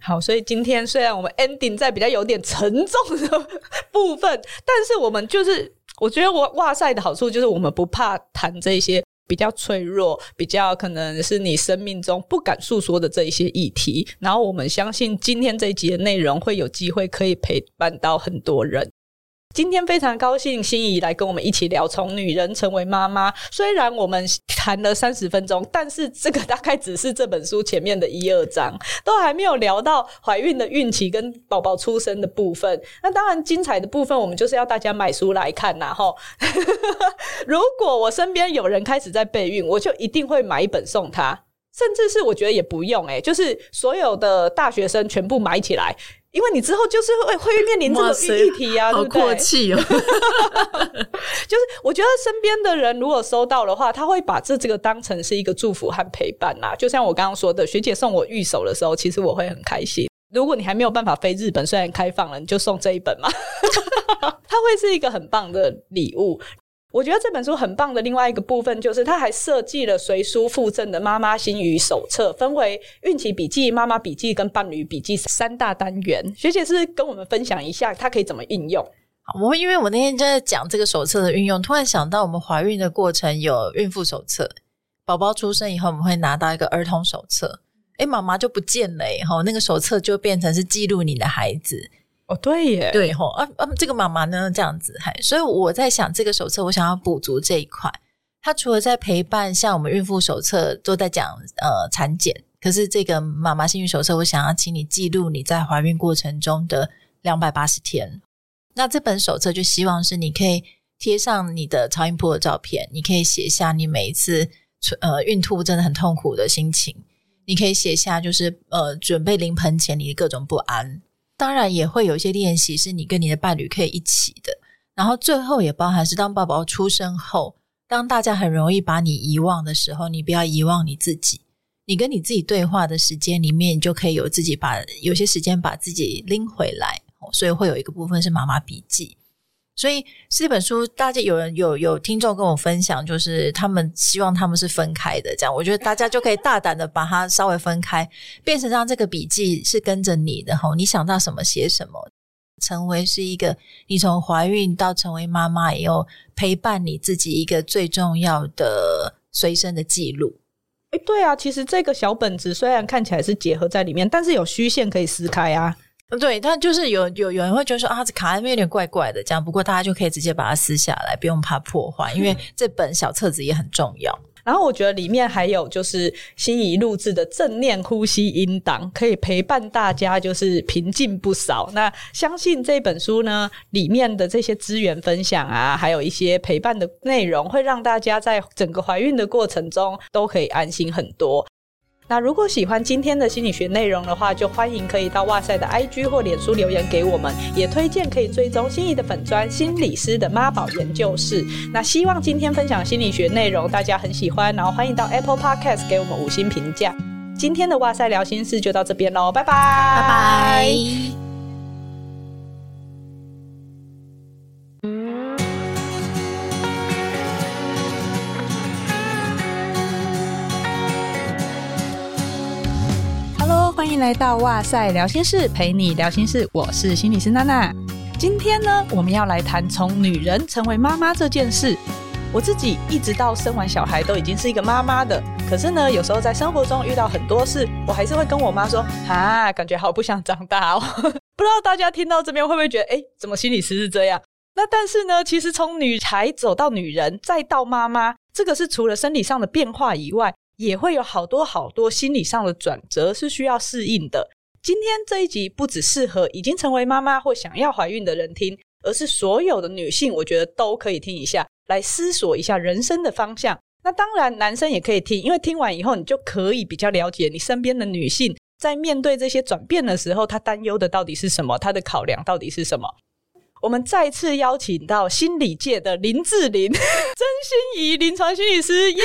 好，所以今天虽然我们 ending 在比较有点沉重的 [laughs] 部分，但是我们就是我觉得我哇塞的好处就是我们不怕谈这些比较脆弱、比较可能是你生命中不敢诉说的这一些议题。然后我们相信今天这一集的内容会有机会可以陪伴到很多人。今天非常高兴心怡来跟我们一起聊从女人成为妈妈。虽然我们谈了三十分钟，但是这个大概只是这本书前面的一二章，都还没有聊到怀孕的孕期跟宝宝出生的部分。那当然精彩的部分，我们就是要大家买书来看呐，吼。如果我身边有人开始在备孕，我就一定会买一本送他，甚至是我觉得也不用，诶，就是所有的大学生全部买起来。因为你之后就是会会面临这个议题啊，对不对？好阔气哦！[laughs] 就是我觉得身边的人如果收到的话，他会把这这个当成是一个祝福和陪伴呐。就像我刚刚说的，学姐送我御手的时候，其实我会很开心。如果你还没有办法飞日本，虽然开放了，你就送这一本嘛，[laughs] 它会是一个很棒的礼物。我觉得这本书很棒的另外一个部分，就是它还设计了随书附赠的妈妈心语手册，分为孕期笔记、妈妈笔记跟伴侣笔记三大单元。学姐是跟我们分享一下，它可以怎么应用？好，我因为我那天正在讲这个手册的运用，突然想到我们怀孕的过程有孕妇手册，宝宝出生以后我们会拿到一个儿童手册，诶，妈妈就不见了，以后那个手册就变成是记录你的孩子。哦，对耶，对吼，啊啊，这个妈妈呢这样子，还所以我在想，这个手册我想要补足这一块。它除了在陪伴，像我们孕妇手册都在讲呃产检，可是这个妈妈幸运手册，我想要请你记录你在怀孕过程中的两百八十天。那这本手册就希望是你可以贴上你的超音波的照片，你可以写下你每一次呃孕吐真的很痛苦的心情，你可以写下就是呃准备临盆前你的各种不安。当然也会有一些练习是你跟你的伴侣可以一起的，然后最后也包含是当宝宝出生后，当大家很容易把你遗忘的时候，你不要遗忘你自己，你跟你自己对话的时间里面，你就可以有自己把有些时间把自己拎回来，所以会有一个部分是妈妈笔记。所以这本书，大家有人有有听众跟我分享，就是他们希望他们是分开的，这样我觉得大家就可以大胆的把它稍微分开，变成让这个笔记是跟着你的吼，你想到什么写什么，成为是一个你从怀孕到成为妈妈以后陪伴你自己一个最重要的随身的记录。诶，对啊，其实这个小本子虽然看起来是结合在里面，但是有虚线可以撕开啊。对，但就是有有有人会觉得说啊，这卡在那边有点怪怪的，这样。不过大家就可以直接把它撕下来，不用怕破坏，因为这本小册子也很重要。然后我觉得里面还有就是心仪录制的正念呼吸音档，可以陪伴大家，就是平静不少。那相信这本书呢，里面的这些资源分享啊，还有一些陪伴的内容，会让大家在整个怀孕的过程中都可以安心很多。那如果喜欢今天的心理学内容的话，就欢迎可以到哇塞的 IG 或脸书留言给我们，也推荐可以追踪心仪的粉专心理师的妈宝研究室。那希望今天分享心理学内容大家很喜欢，然后欢迎到 Apple Podcast 给我们五星评价。今天的哇塞聊心事就到这边喽，拜拜，拜拜。迎来到哇塞聊心室，陪你聊心事。我是心理师娜娜。今天呢，我们要来谈从女人成为妈妈这件事。我自己一直到生完小孩都已经是一个妈妈的，可是呢，有时候在生活中遇到很多事，我还是会跟我妈说：“啊，感觉好不想长大哦。[laughs] ”不知道大家听到这边会不会觉得，哎，怎么心理师是这样？那但是呢，其实从女孩走到女人，再到妈妈，这个是除了生理上的变化以外，也会有好多好多心理上的转折是需要适应的。今天这一集不只适合已经成为妈妈或想要怀孕的人听，而是所有的女性，我觉得都可以听一下，来思索一下人生的方向。那当然，男生也可以听，因为听完以后，你就可以比较了解你身边的女性在面对这些转变的时候，她担忧的到底是什么，她的考量到底是什么。我们再次邀请到心理界的林志玲，[laughs] 曾心怡临床心理师，耶、[laughs]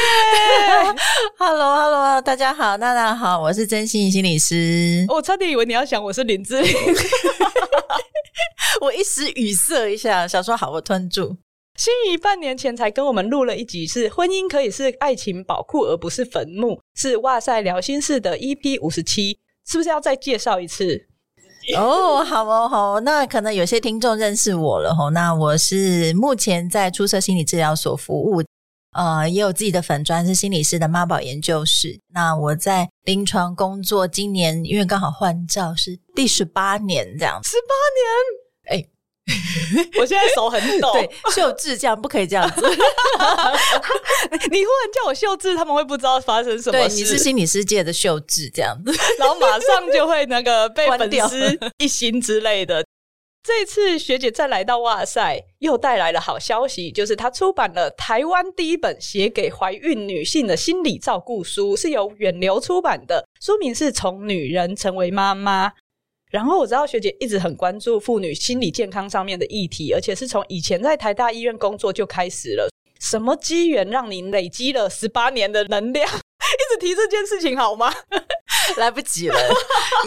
yeah!！Hello Hello，大家好，娜娜好，我是曾心怡心理师。我差点以为你要想我是林志玲，[laughs] 我一时语塞一下，想说好，我吞住。心怡半年前才跟我们录了一集，是婚姻可以是爱情宝库，而不是坟墓，是哇塞聊心事的 EP 五十七，是不是要再介绍一次？哦，好哦，好哦，那可能有些听众认识我了吼。那我是目前在出色心理治疗所服务，呃，也有自己的粉专，是心理师的妈宝研究室。那我在临床工作，今年因为刚好换照是第十八年这样，十八年，哎。[laughs] 我现在手很抖，对，秀智这样不可以这样子。[laughs] 你忽然叫我秀智，他们会不知道发生什么事。对，你是心理世界的秀智这样子，[laughs] 然后马上就会那个被粉丝一心之类的。这次学姐再来到哇塞，又带来了好消息，就是她出版了台湾第一本写给怀孕女性的心理照顾书，是由远流出版的，书名是从女人成为妈妈。然后我知道学姐一直很关注妇女心理健康上面的议题，而且是从以前在台大医院工作就开始了。什么机缘让你累积了十八年的能量，[laughs] 一直提这件事情好吗？[laughs] 来不及了，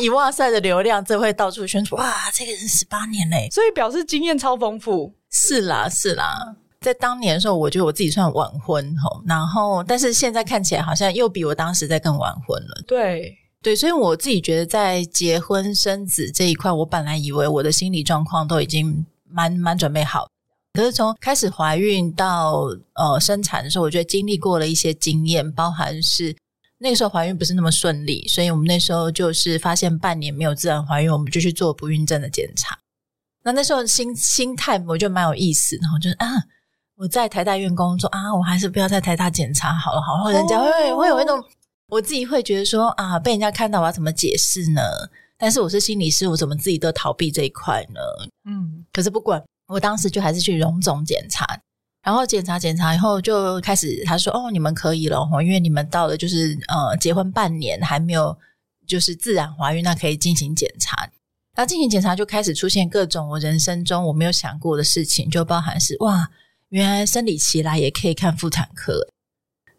以哇塞的流量，这会到处宣传。哇，这个人十八年嘞，所以表示经验超丰富。是啦，是啦，在当年的时候，我觉得我自己算晚婚吼，然后但是现在看起来好像又比我当时在更晚婚了。对。对，所以我自己觉得，在结婚生子这一块，我本来以为我的心理状况都已经蛮蛮准备好，可是从开始怀孕到呃生产的时候，我觉得经历过了一些经验，包含是那个时候怀孕不是那么顺利，所以我们那时候就是发现半年没有自然怀孕，我们就去做不孕症的检查。那那时候心心态我就蛮有意思，然后就是啊，我在台大院工作啊，我还是不要在台大检查好了，好了，人家会会有一种。我自己会觉得说啊，被人家看到我要怎么解释呢？但是我是心理师，我怎么自己都逃避这一块呢？嗯，可是不管，我当时就还是去荣总检查，然后检查检查以后就开始他说哦，你们可以了，因为你们到了就是呃结婚半年还没有就是自然怀孕，那可以进行检查。那进行检查就开始出现各种我人生中我没有想过的事情，就包含是哇，原来生理期来也可以看妇产科。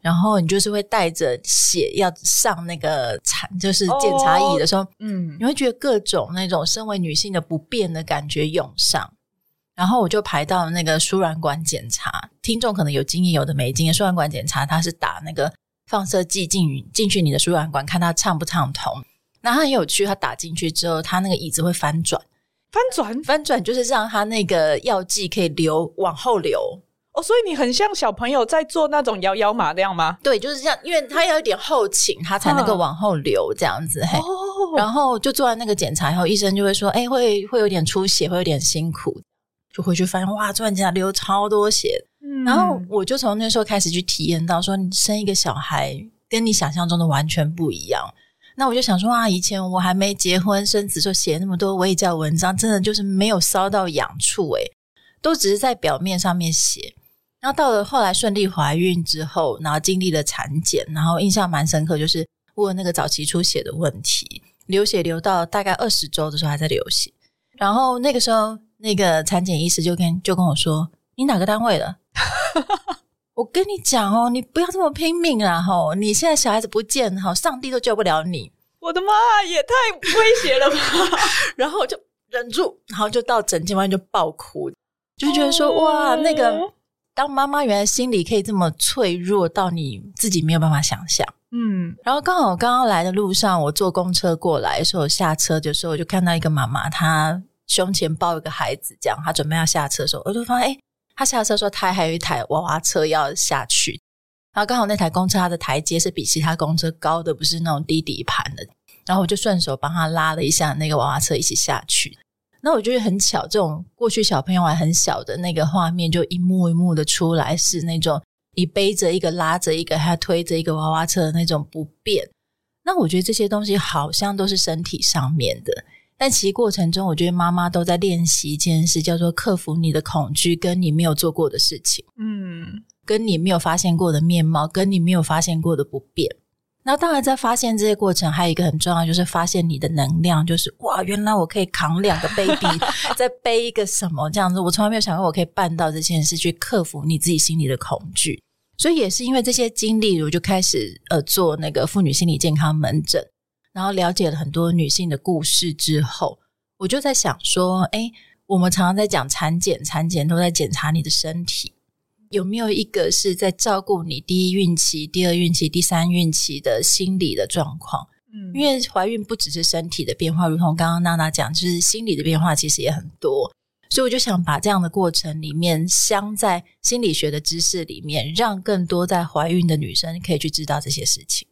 然后你就是会带着血要上那个产，就是检查椅的时候，嗯，你会觉得各种那种身为女性的不便的感觉涌上。然后我就排到那个输卵管检查，听众可能有经验，有的没经验。输卵管检查它是打那个放射剂进进去你的输卵管，看它畅不畅通。那它很有趣，它打进去之后，它那个椅子会翻转，翻转翻转就是让它那个药剂可以流往后流。哦，所以你很像小朋友在做那种摇摇马那样吗？对，就是这样，因为它要有点后倾，它才能够往后流这样子。嘿，然后就做完那个检查以后，医生就会说：“哎，会会有点出血，会有点辛苦。”就回去发现哇，做完检查流超多血。嗯，然后我就从那时候开始去体验到，说你生一个小孩跟你想象中的完全不一样。那我就想说啊，以前我还没结婚生子时候写那么多卫教文章，真的就是没有烧到痒处，诶，都只是在表面上面写。然后到了后来顺利怀孕之后，然后经历了产检，然后印象蛮深刻，就是问那个早期出血的问题，流血流到大概二十周的时候还在流血，然后那个时候那个产检医师就跟就跟我说：“你哪个单位的？” [laughs] 我跟你讲哦，你不要这么拼命啊！吼，你现在小孩子不见，哈，上帝都救不了你。我的妈，也太威胁了吧！[laughs] 然后我就忍住，然后就到诊间外面就爆哭，就觉得说哇，那个。当妈妈原来心里可以这么脆弱到你自己没有办法想象，嗯，然后刚好刚刚来的路上，我坐公车过来的时候，下车的时候我就看到一个妈妈，她胸前抱一个孩子，这样她准备要下车的时候，我就发现，哎，她下车说她还有一台娃娃车要下去，然后刚好那台公车它的台阶是比其他公车高的，不是那种低底盘的，然后我就顺手帮她拉了一下那个娃娃车一起下去。那我觉得很巧，这种过去小朋友还很小的那个画面，就一幕一幕的出来，是那种你背着一个、拉着一个，还推着一个娃娃车的那种不便。那我觉得这些东西好像都是身体上面的，但其实过程中，我觉得妈妈都在练习一件事，叫做克服你的恐惧，跟你没有做过的事情，嗯，跟你没有发现过的面貌，跟你没有发现过的不便。那当然，在发现这些过程，还有一个很重要，就是发现你的能量，就是哇，原来我可以扛两个 baby，[laughs] 再背一个什么这样子，我从来没有想过我可以办到这件事，去克服你自己心里的恐惧。所以也是因为这些经历，我就开始呃做那个妇女心理健康门诊，然后了解了很多女性的故事之后，我就在想说，诶，我们常常在讲产检，产检都在检查你的身体。有没有一个是在照顾你第一孕期、第二孕期、第三孕期的心理的状况？嗯，因为怀孕不只是身体的变化，如同刚刚娜娜讲，就是心理的变化其实也很多。所以我就想把这样的过程里面，镶在心理学的知识里面，让更多在怀孕的女生可以去知道这些事情。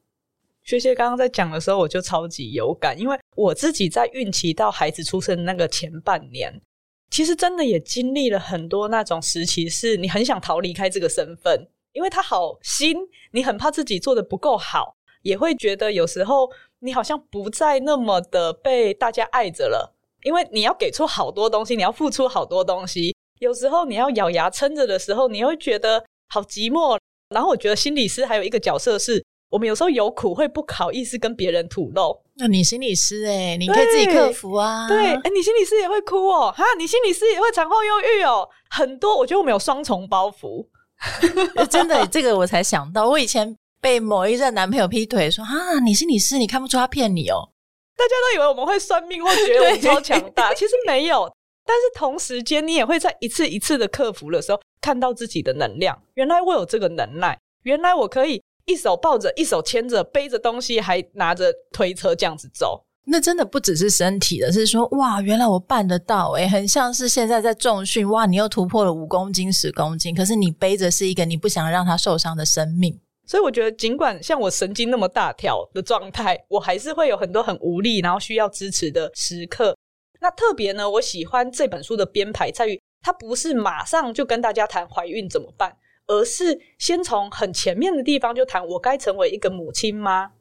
学姐刚刚在讲的时候，我就超级有感，因为我自己在孕期到孩子出生的那个前半年。其实真的也经历了很多那种时期，是你很想逃离开这个身份，因为它好新，你很怕自己做得不够好，也会觉得有时候你好像不再那么的被大家爱着了，因为你要给出好多东西，你要付出好多东西，有时候你要咬牙撑着的时候，你会觉得好寂寞。然后我觉得心理师还有一个角色是，我们有时候有苦会不好意思跟别人吐露。那你心理师诶、欸、你可以自己克服啊。对，诶、欸、你心理师也会哭哦，哈，你心理师也会产后忧郁哦，很多。我觉得我们有双重包袱，真的，这个我才想到，我以前被某一任男朋友劈腿说，说啊，你心理师，你看不出他骗你哦。大家都以为我们会算命，或觉得我们超强大，[laughs] 其实没有。但是同时间，你也会在一次一次的克服的时候，看到自己的能量。原来我有这个能耐，原来我可以。一手抱着，一手牵着，背着东西，还拿着推车这样子走，那真的不只是身体的，是说哇，原来我办得到诶，很像是现在在重训，哇，你又突破了五公斤、十公斤，可是你背着是一个你不想让他受伤的生命，所以我觉得，尽管像我神经那么大条的状态，我还是会有很多很无力，然后需要支持的时刻。那特别呢，我喜欢这本书的编排在于，它不是马上就跟大家谈怀孕怎么办。而是先从很前面的地方就谈，我该成为一个母亲吗？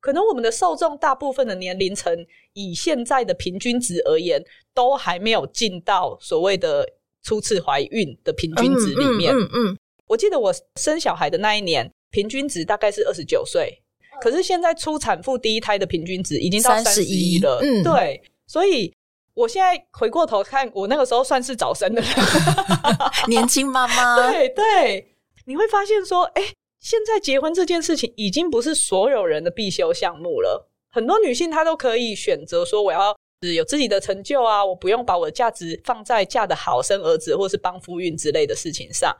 可能我们的受众大部分的年龄层，以现在的平均值而言，都还没有进到所谓的初次怀孕的平均值里面。嗯嗯。我记得我生小孩的那一年，平均值大概是二十九岁，可是现在初产妇第一胎的平均值已经到三十一了。嗯，对。所以我现在回过头看，我那个时候算是早生的人。[laughs] [laughs] 年轻妈妈，对对，你会发现说，哎，现在结婚这件事情已经不是所有人的必修项目了。很多女性她都可以选择说，我要有自己的成就啊，我不用把我的价值放在嫁得好、生儿子或是帮夫运之类的事情上。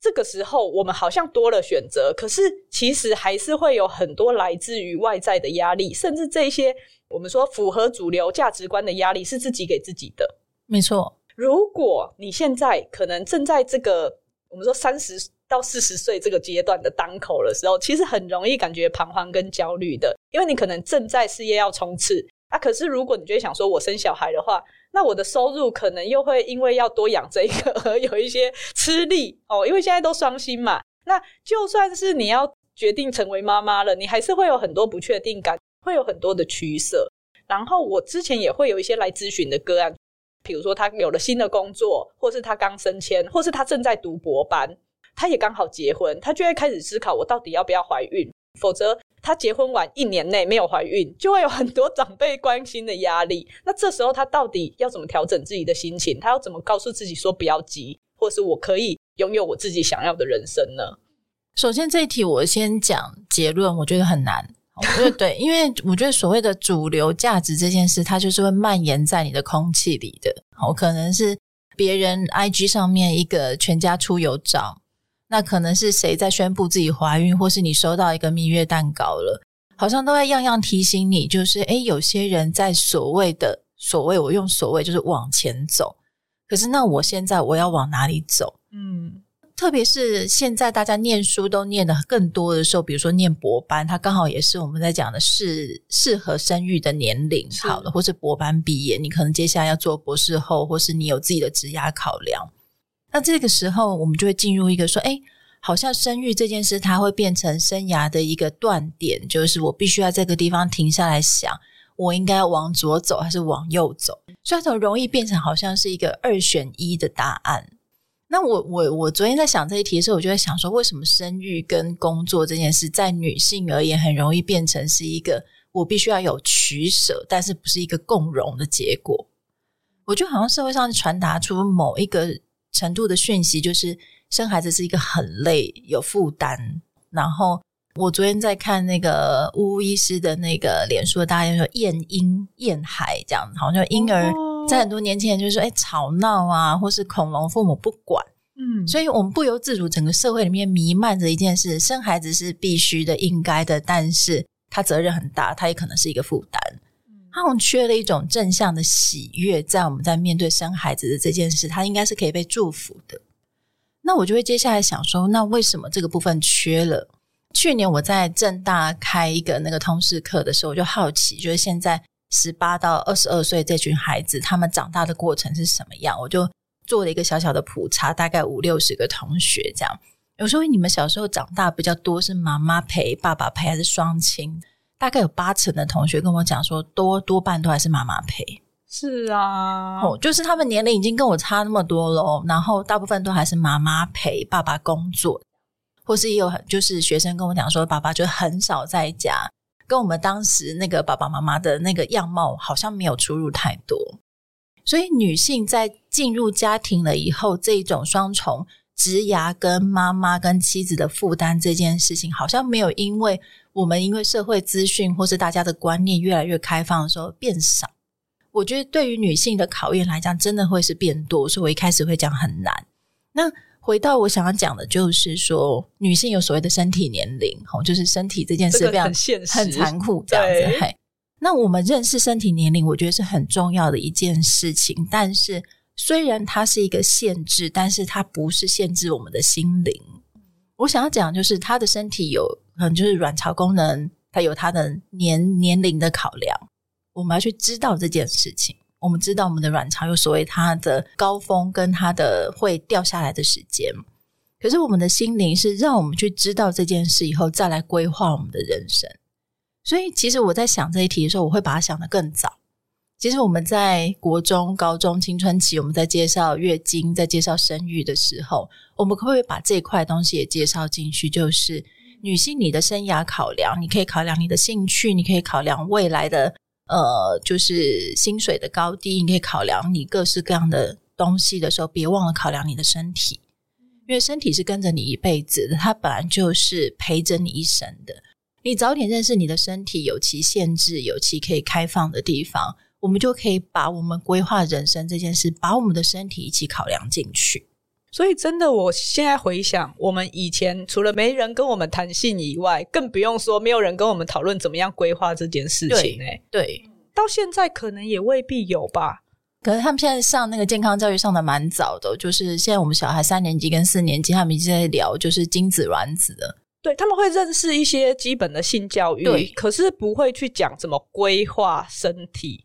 这个时候，我们好像多了选择，可是其实还是会有很多来自于外在的压力，甚至这些我们说符合主流价值观的压力，是自己给自己的。没错。如果你现在可能正在这个我们说三十到四十岁这个阶段的当口的时候，其实很容易感觉彷徨跟焦虑的，因为你可能正在事业要冲刺啊。可是如果你就会想说，我生小孩的话，那我的收入可能又会因为要多养这一个而有一些吃力哦。因为现在都双薪嘛，那就算是你要决定成为妈妈了，你还是会有很多不确定感，会有很多的取舍。然后我之前也会有一些来咨询的个案。比如说，他有了新的工作，或是他刚升迁，或是他正在读博班，他也刚好结婚，他就会开始思考：我到底要不要怀孕？否则，他结婚完一年内没有怀孕，就会有很多长辈关心的压力。那这时候，他到底要怎么调整自己的心情？他要怎么告诉自己说不要急，或是我可以拥有我自己想要的人生呢？首先，这一题我先讲结论，我觉得很难。我觉得对，因为我觉得所谓的主流价值这件事，它就是会蔓延在你的空气里的。我，可能是别人 IG 上面一个全家出游照，那可能是谁在宣布自己怀孕，或是你收到一个蜜月蛋糕了，好像都在样样提醒你，就是诶，有些人在所谓的所谓，我用所谓就是往前走，可是那我现在我要往哪里走？嗯。特别是现在大家念书都念的更多的时候，比如说念博班，它刚好也是我们在讲的适适合生育的年龄，好了，或是博班毕业，你可能接下来要做博士后，或是你有自己的职涯考量。那这个时候，我们就会进入一个说，哎，好像生育这件事，它会变成生涯的一个断点，就是我必须要在这个地方停下来想，我应该往左走还是往右走？所以，很容易变成好像是一个二选一的答案。那我我我昨天在想这一题的时候，我就在想说，为什么生育跟工作这件事，在女性而言，很容易变成是一个我必须要有取舍，但是不是一个共荣的结果？我觉得好像社会上传达出某一个程度的讯息，就是生孩子是一个很累、有负担。然后我昨天在看那个巫医师的那个脸书，大家就说厌婴厌孩这样，好像婴儿。哦在很多年轻人就是说，哎，吵闹啊，或是恐龙父母不管，嗯，所以我们不由自主，整个社会里面弥漫着一件事：生孩子是必须的、应该的，但是他责任很大，他也可能是一个负担。他好像缺了一种正向的喜悦，在我们在面对生孩子的这件事，他应该是可以被祝福的。那我就会接下来想说，那为什么这个部分缺了？去年我在正大开一个那个通识课的时候，我就好奇，就是现在。十八到二十二岁这群孩子，他们长大的过程是什么样？我就做了一个小小的普查，大概五六十个同学这样。有时候你们小时候长大比较多是妈妈陪、爸爸陪还是双亲？大概有八成的同学跟我讲说，多多半都还是妈妈陪。是啊，哦，就是他们年龄已经跟我差那么多了，然后大部分都还是妈妈陪，爸爸工作，或是也有就是学生跟我讲说，爸爸就很少在家。跟我们当时那个爸爸妈妈的那个样貌好像没有出入太多，所以女性在进入家庭了以后，这种双重职涯跟妈妈跟妻子的负担这件事情，好像没有因为我们因为社会资讯或是大家的观念越来越开放的时候变少。我觉得对于女性的考验来讲，真的会是变多，所以我一开始会讲很难。那。回到我想要讲的，就是说女性有所谓的身体年龄，吼，就是身体这件事非常很残酷这样子。嘿，那我们认识身体年龄，我觉得是很重要的一件事情。但是，虽然它是一个限制，但是它不是限制我们的心灵。我想要讲，就是她的身体有可能就是卵巢功能，它有它的年年龄的考量，我们要去知道这件事情。我们知道我们的卵巢有所谓它的高峰跟它的会掉下来的时间，可是我们的心灵是让我们去知道这件事以后再来规划我们的人生。所以，其实我在想这一题的时候，我会把它想得更早。其实我们在国中、高中青春期，我们在介绍月经、在介绍生育的时候，我们可不可以把这一块东西也介绍进去？就是女性你的生涯考量，你可以考量你的兴趣，你可以考量未来的。呃，就是薪水的高低，你可以考量你各式各样的东西的时候，别忘了考量你的身体，因为身体是跟着你一辈子的，它本来就是陪着你一生的。你早点认识你的身体，有其限制，有其可以开放的地方，我们就可以把我们规划人生这件事，把我们的身体一起考量进去。所以，真的，我现在回想，我们以前除了没人跟我们谈性以外，更不用说没有人跟我们讨论怎么样规划这件事情。哎，对，到现在可能也未必有吧。可是他们现在上那个健康教育上的蛮早的，就是现在我们小孩三年级跟四年级，他们已经在聊就是精子卵子的。对，他们会认识一些基本的性教育，对，可是不会去讲怎么规划身体。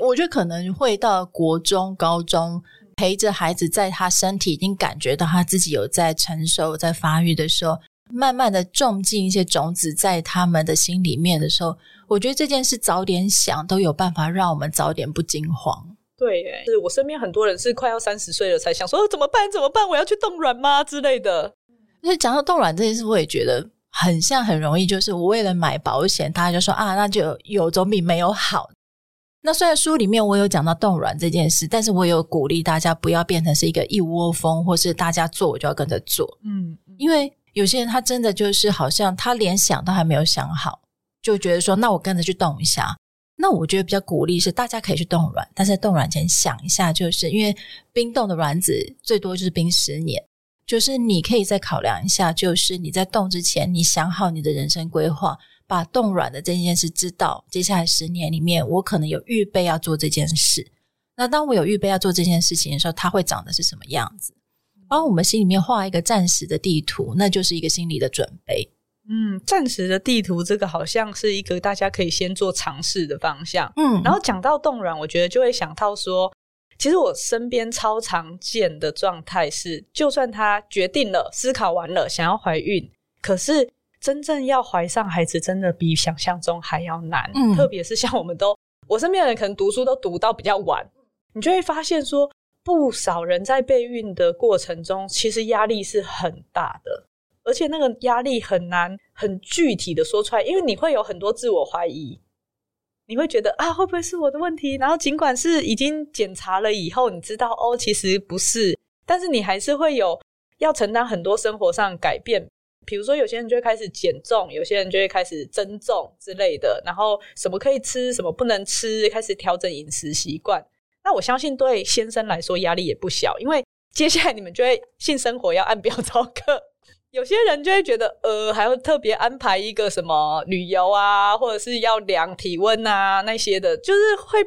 我觉得可能会到国中、高中。陪着孩子，在他身体已经感觉到他自己有在成熟、在发育的时候，慢慢的种进一些种子在他们的心里面的时候，我觉得这件事早点想都有办法让我们早点不惊慌。对，耶，是我身边很多人是快要三十岁了才想说，哦，怎么办？怎么办？我要去冻卵吗？之类的。因为讲到冻卵这件事，我也觉得很像很容易，就是我为了买保险，大家就说啊，那就，有总比没有好。那虽然书里面我有讲到冻卵这件事，但是我有鼓励大家不要变成是一个一窝蜂，或是大家做我就要跟着做。嗯，因为有些人他真的就是好像他连想都还没有想好，就觉得说那我跟着去冻一下。那我觉得比较鼓励是大家可以去冻卵，但是冻卵前想一下，就是因为冰冻的卵子最多就是冰十年，就是你可以再考量一下，就是你在冻之前，你想好你的人生规划，把冻卵的这件事知道，接下来十年里面，我可能有预备要做这件事。那当我有预备要做这件事情的时候，它会长的是什么样子？帮我们心里面画一个暂时的地图，那就是一个心理的准备。嗯，暂时的地图，这个好像是一个大家可以先做尝试的方向。嗯，然后讲到冻卵，我觉得就会想到说，其实我身边超常见的状态是，就算他决定了、思考完了，想要怀孕，可是真正要怀上孩子，真的比想象中还要难。嗯，特别是像我们都，我身边的人可能读书都读到比较晚，你就会发现说，不少人在备孕的过程中，其实压力是很大的。而且那个压力很难很具体的说出来，因为你会有很多自我怀疑，你会觉得啊，会不会是我的问题？然后尽管是已经检查了以后，你知道哦，其实不是，但是你还是会有要承担很多生活上改变。比如说，有些人就会开始减重，有些人就会开始增重之类的，然后什么可以吃，什么不能吃，开始调整饮食习惯。那我相信对先生来说压力也不小，因为接下来你们就会性生活要按表操课。有些人就会觉得，呃，还要特别安排一个什么旅游啊，或者是要量体温啊那些的，就是会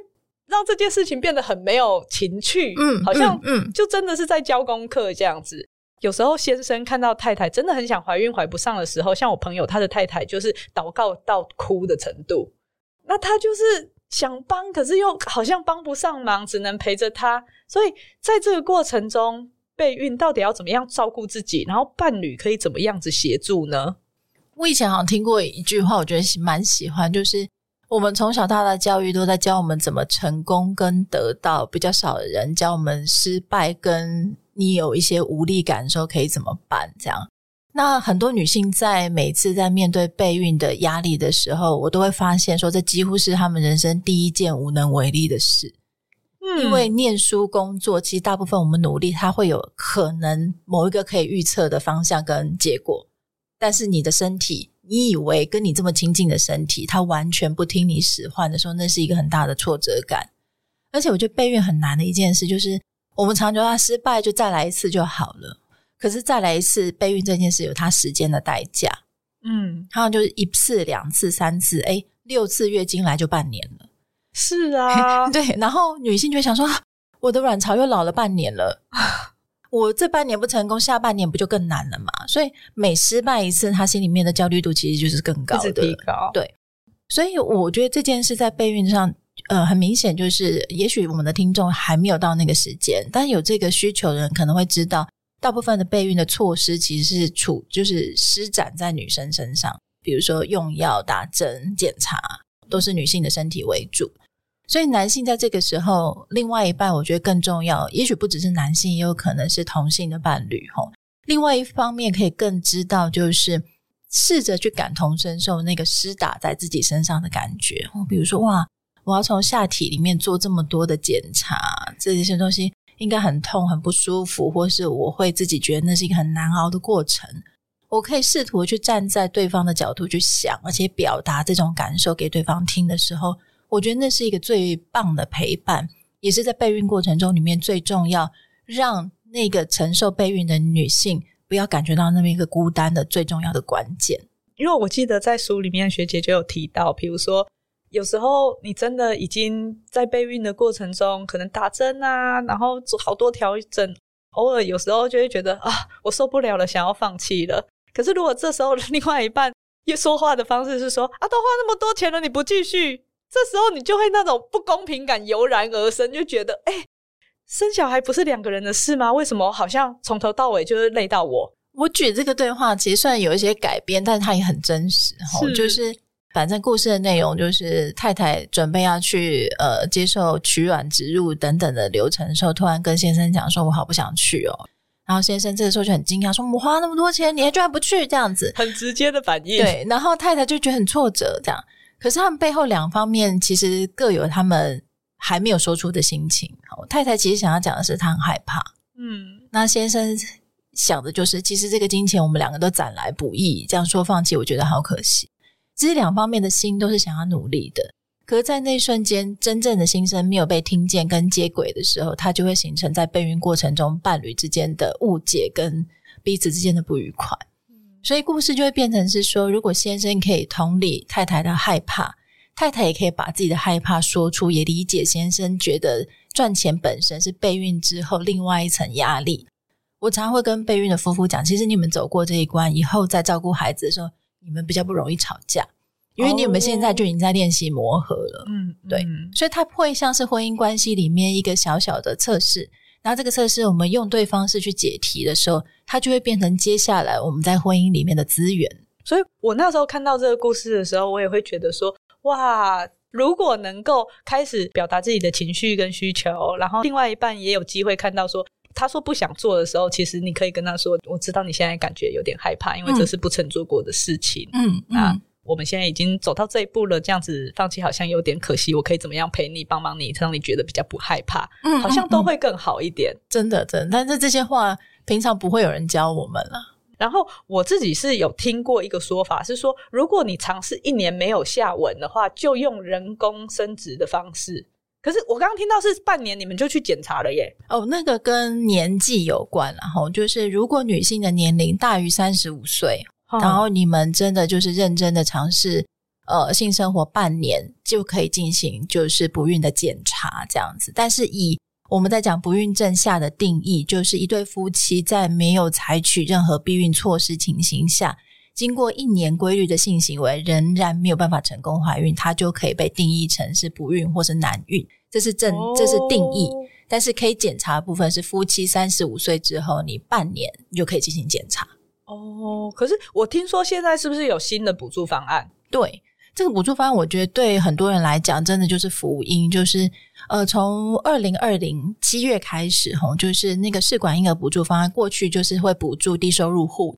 让这件事情变得很没有情趣。嗯，好像嗯，就真的是在教功课这样子。有时候先生看到太太真的很想怀孕怀不上的时候，像我朋友他的太太就是祷告到哭的程度，那他就是想帮，可是又好像帮不上忙，只能陪着他。所以在这个过程中。备孕到底要怎么样照顾自己，然后伴侣可以怎么样子协助呢？我以前好像听过一句话，我觉得蛮喜欢，就是我们从小到大教育都在教我们怎么成功跟得到，比较少的人教我们失败，跟你有一些无力感的时候可以怎么办。这样，那很多女性在每次在面对备孕的压力的时候，我都会发现说，这几乎是她们人生第一件无能为力的事。因为念书、工作，其实大部分我们努力，它会有可能某一个可以预测的方向跟结果。但是你的身体，你以为跟你这么亲近的身体，它完全不听你使唤的时候，那是一个很大的挫折感。而且我觉得备孕很难的一件事，就是我们常觉得他失败就再来一次就好了。可是再来一次备孕这件事，有它时间的代价。嗯，好像就是一次、两次、三次，哎，六次月经来就半年了。是啊，[laughs] 对，然后女性就会想说，我的卵巢又老了半年了，[laughs] 我这半年不成功，下半年不就更难了嘛？所以每失败一次，她心里面的焦虑度其实就是更高的，提高。对，所以我觉得这件事在备孕上，呃，很明显就是，也许我们的听众还没有到那个时间，但有这个需求的人可能会知道，大部分的备孕的措施其实是处就是施展在女生身上，比如说用药、打针、检查，都是女性的身体为主。所以男性在这个时候，另外一半我觉得更重要，也许不只是男性，也有可能是同性的伴侣吼。另外一方面可以更知道，就是试着去感同身受那个施打在自己身上的感觉。比如说，哇，我要从下体里面做这么多的检查，这些东西应该很痛、很不舒服，或是我会自己觉得那是一个很难熬的过程。我可以试图去站在对方的角度去想，而且表达这种感受给对方听的时候。我觉得那是一个最棒的陪伴，也是在备孕过程中里面最重要，让那个承受备孕的女性不要感觉到那么一个孤单的最重要的关键。因为我记得在书里面学姐就有提到，比如说有时候你真的已经在备孕的过程中，可能打针啊，然后做好多调整，偶尔有时候就会觉得啊，我受不了了，想要放弃了。可是如果这时候另外一半又说话的方式是说啊，都花那么多钱了，你不继续？这时候你就会那种不公平感油然而生，就觉得，哎，生小孩不是两个人的事吗？为什么好像从头到尾就是累到我？我举这个对话，其实虽然有一些改编，但是它也很真实。哈就是反正故事的内容就是太太准备要去呃接受取卵、植入等等的流程的时候，突然跟先生讲说：“我好不想去哦。”然后先生这个时候就很惊讶，说：“我花那么多钱，你还居然不去？”这样子很直接的反应。对，然后太太就觉得很挫折，这样。可是他们背后两方面其实各有他们还没有说出的心情。太太其实想要讲的是，她很害怕。嗯，那先生想的就是，其实这个金钱我们两个都攒来不易，这样说放弃，我觉得好可惜。其实两方面的心都是想要努力的，可是，在那一瞬间，真正的心声没有被听见跟接轨的时候，它就会形成在备孕过程中伴侣之间的误解跟彼此之间的不愉快。所以故事就会变成是说，如果先生可以同理太太的害怕，太太也可以把自己的害怕说出，也理解先生觉得赚钱本身是备孕之后另外一层压力。我常常会跟备孕的夫妇讲，其实你们走过这一关以后，在照顾孩子的时候，你们比较不容易吵架，因为你们现在就已经在练习磨合了。嗯，对，所以它会像是婚姻关系里面一个小小的测试。然后这个测试，我们用对方式去解题的时候，它就会变成接下来我们在婚姻里面的资源。所以我那时候看到这个故事的时候，我也会觉得说，哇，如果能够开始表达自己的情绪跟需求，然后另外一半也有机会看到说，他说不想做的时候，其实你可以跟他说，我知道你现在感觉有点害怕，因为这是不曾做过的事情。嗯嗯。啊我们现在已经走到这一步了，这样子放弃好像有点可惜。我可以怎么样陪你、帮帮你，让你觉得比较不害怕？嗯，好像都会更好一点。真的，真的。但是这些话平常不会有人教我们了。然后我自己是有听过一个说法，是说如果你尝试一年没有下文的话，就用人工生殖的方式。可是我刚刚听到是半年你们就去检查了耶？哦，那个跟年纪有关，然后就是如果女性的年龄大于三十五岁。然后你们真的就是认真的尝试，呃，性生活半年就可以进行就是不孕的检查这样子。但是以我们在讲不孕症下的定义，就是一对夫妻在没有采取任何避孕措施情形下，经过一年规律的性行为，仍然没有办法成功怀孕，它就可以被定义成是不孕或是难孕。这是正，这是定义。但是可以检查的部分是夫妻三十五岁之后，你半年就可以进行检查。哦，可是我听说现在是不是有新的补助方案？对，这个补助方案，我觉得对很多人来讲，真的就是福音。就是呃，从二零二零七月开始，吼，就是那个试管婴儿补助方案，过去就是会补助低收入户，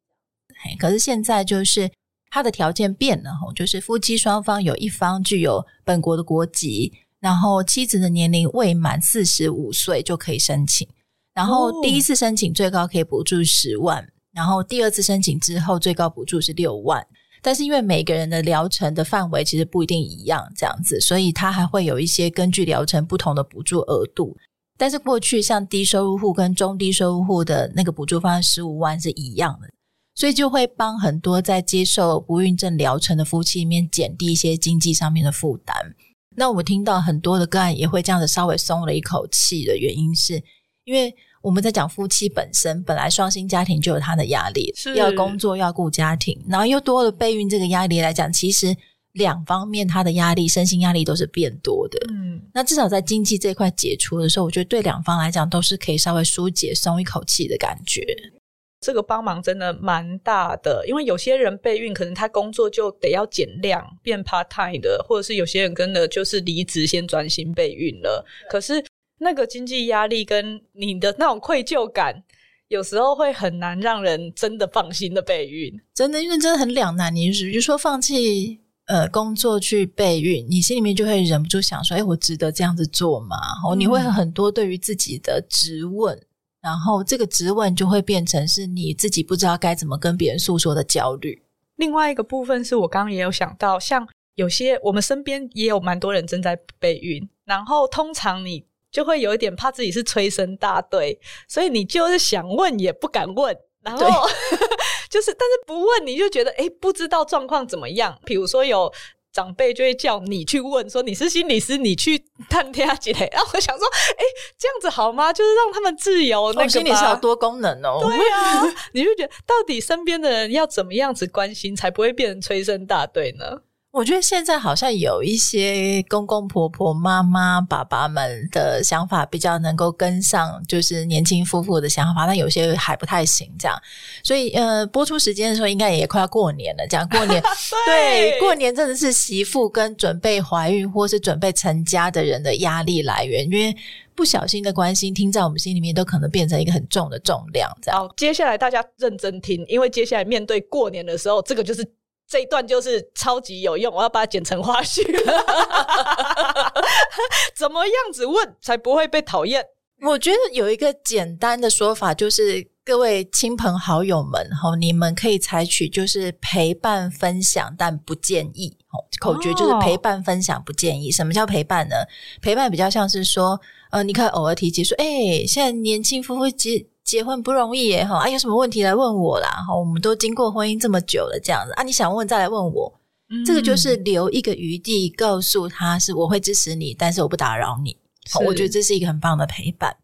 嘿，可是现在就是它的条件变了，吼，就是夫妻双方有一方具有本国的国籍，然后妻子的年龄未满四十五岁就可以申请，然后第一次申请最高可以补助十万。然后第二次申请之后，最高补助是六万，但是因为每个人的疗程的范围其实不一定一样，这样子，所以它还会有一些根据疗程不同的补助额度。但是过去像低收入户跟中低收入户的那个补助方案十五万是一样的，所以就会帮很多在接受不孕症疗程的夫妻里面减低一些经济上面的负担。那我们听到很多的个案也会这样子稍微松了一口气的原因是，因为。我们在讲夫妻本身，本来双薪家庭就有他的压力，要工作要顾家庭，然后又多了备孕这个压力来讲，其实两方面他的压力、身心压力都是变多的。嗯，那至少在经济这块解除的时候，我觉得对两方来讲都是可以稍微疏解、松一口气的感觉。这个帮忙真的蛮大的，因为有些人备孕，可能他工作就得要减量变 part time 的，或者是有些人跟的就是离职先专心备孕了，可是。那个经济压力跟你的那种愧疚感，有时候会很难让人真的放心的备孕。真的，因为真的很两难。你比如说放弃呃工作去备孕，你心里面就会忍不住想说：“哎，我值得这样子做吗？”哦，你会很多对于自己的质问，然后这个质问就会变成是你自己不知道该怎么跟别人诉说的焦虑。另外一个部分是我刚刚也有想到，像有些我们身边也有蛮多人正在备孕，然后通常你。就会有一点怕自己是催生大队，所以你就是想问也不敢问，然后 [laughs] 就是但是不问你就觉得哎不知道状况怎么样。比如说有长辈就会叫你去问，说你是心理师，你去探听下来。[laughs] 然后我想说，诶这样子好吗？就是让他们自由那个。哦，心理师有多功能哦。对啊，[laughs] 你就觉得到底身边的人要怎么样子关心，才不会变成催生大队呢？我觉得现在好像有一些公公婆婆、妈妈、爸爸们的想法比较能够跟上，就是年轻夫妇的想法，但有些还不太行。这样，所以呃，播出时间的时候应该也快要过年了。这样过年，[laughs] 对，对，过年真的是媳妇跟准备怀孕或是准备成家的人的压力来源，因为不小心的关心听在我们心里面都可能变成一个很重的重量。这样，好，接下来大家认真听，因为接下来面对过年的时候，这个就是。这一段就是超级有用，我要把它剪成花絮。[laughs] 怎么样子问才不会被讨厌？我觉得有一个简单的说法，就是各位亲朋好友们，吼，你们可以采取就是陪伴分享，但不建议。口诀就是陪伴分享，不建议。什么叫陪伴呢？陪伴比较像是说，呃，你可以偶尔提及说，哎，现在年轻夫妇结结婚不容易耶，哈啊，有什么问题来问我啦，哈，我们都经过婚姻这么久了，这样子啊，你想问再来问我，嗯、这个就是留一个余地，告诉他是我会支持你，但是我不打扰你，我觉得这是一个很棒的陪伴。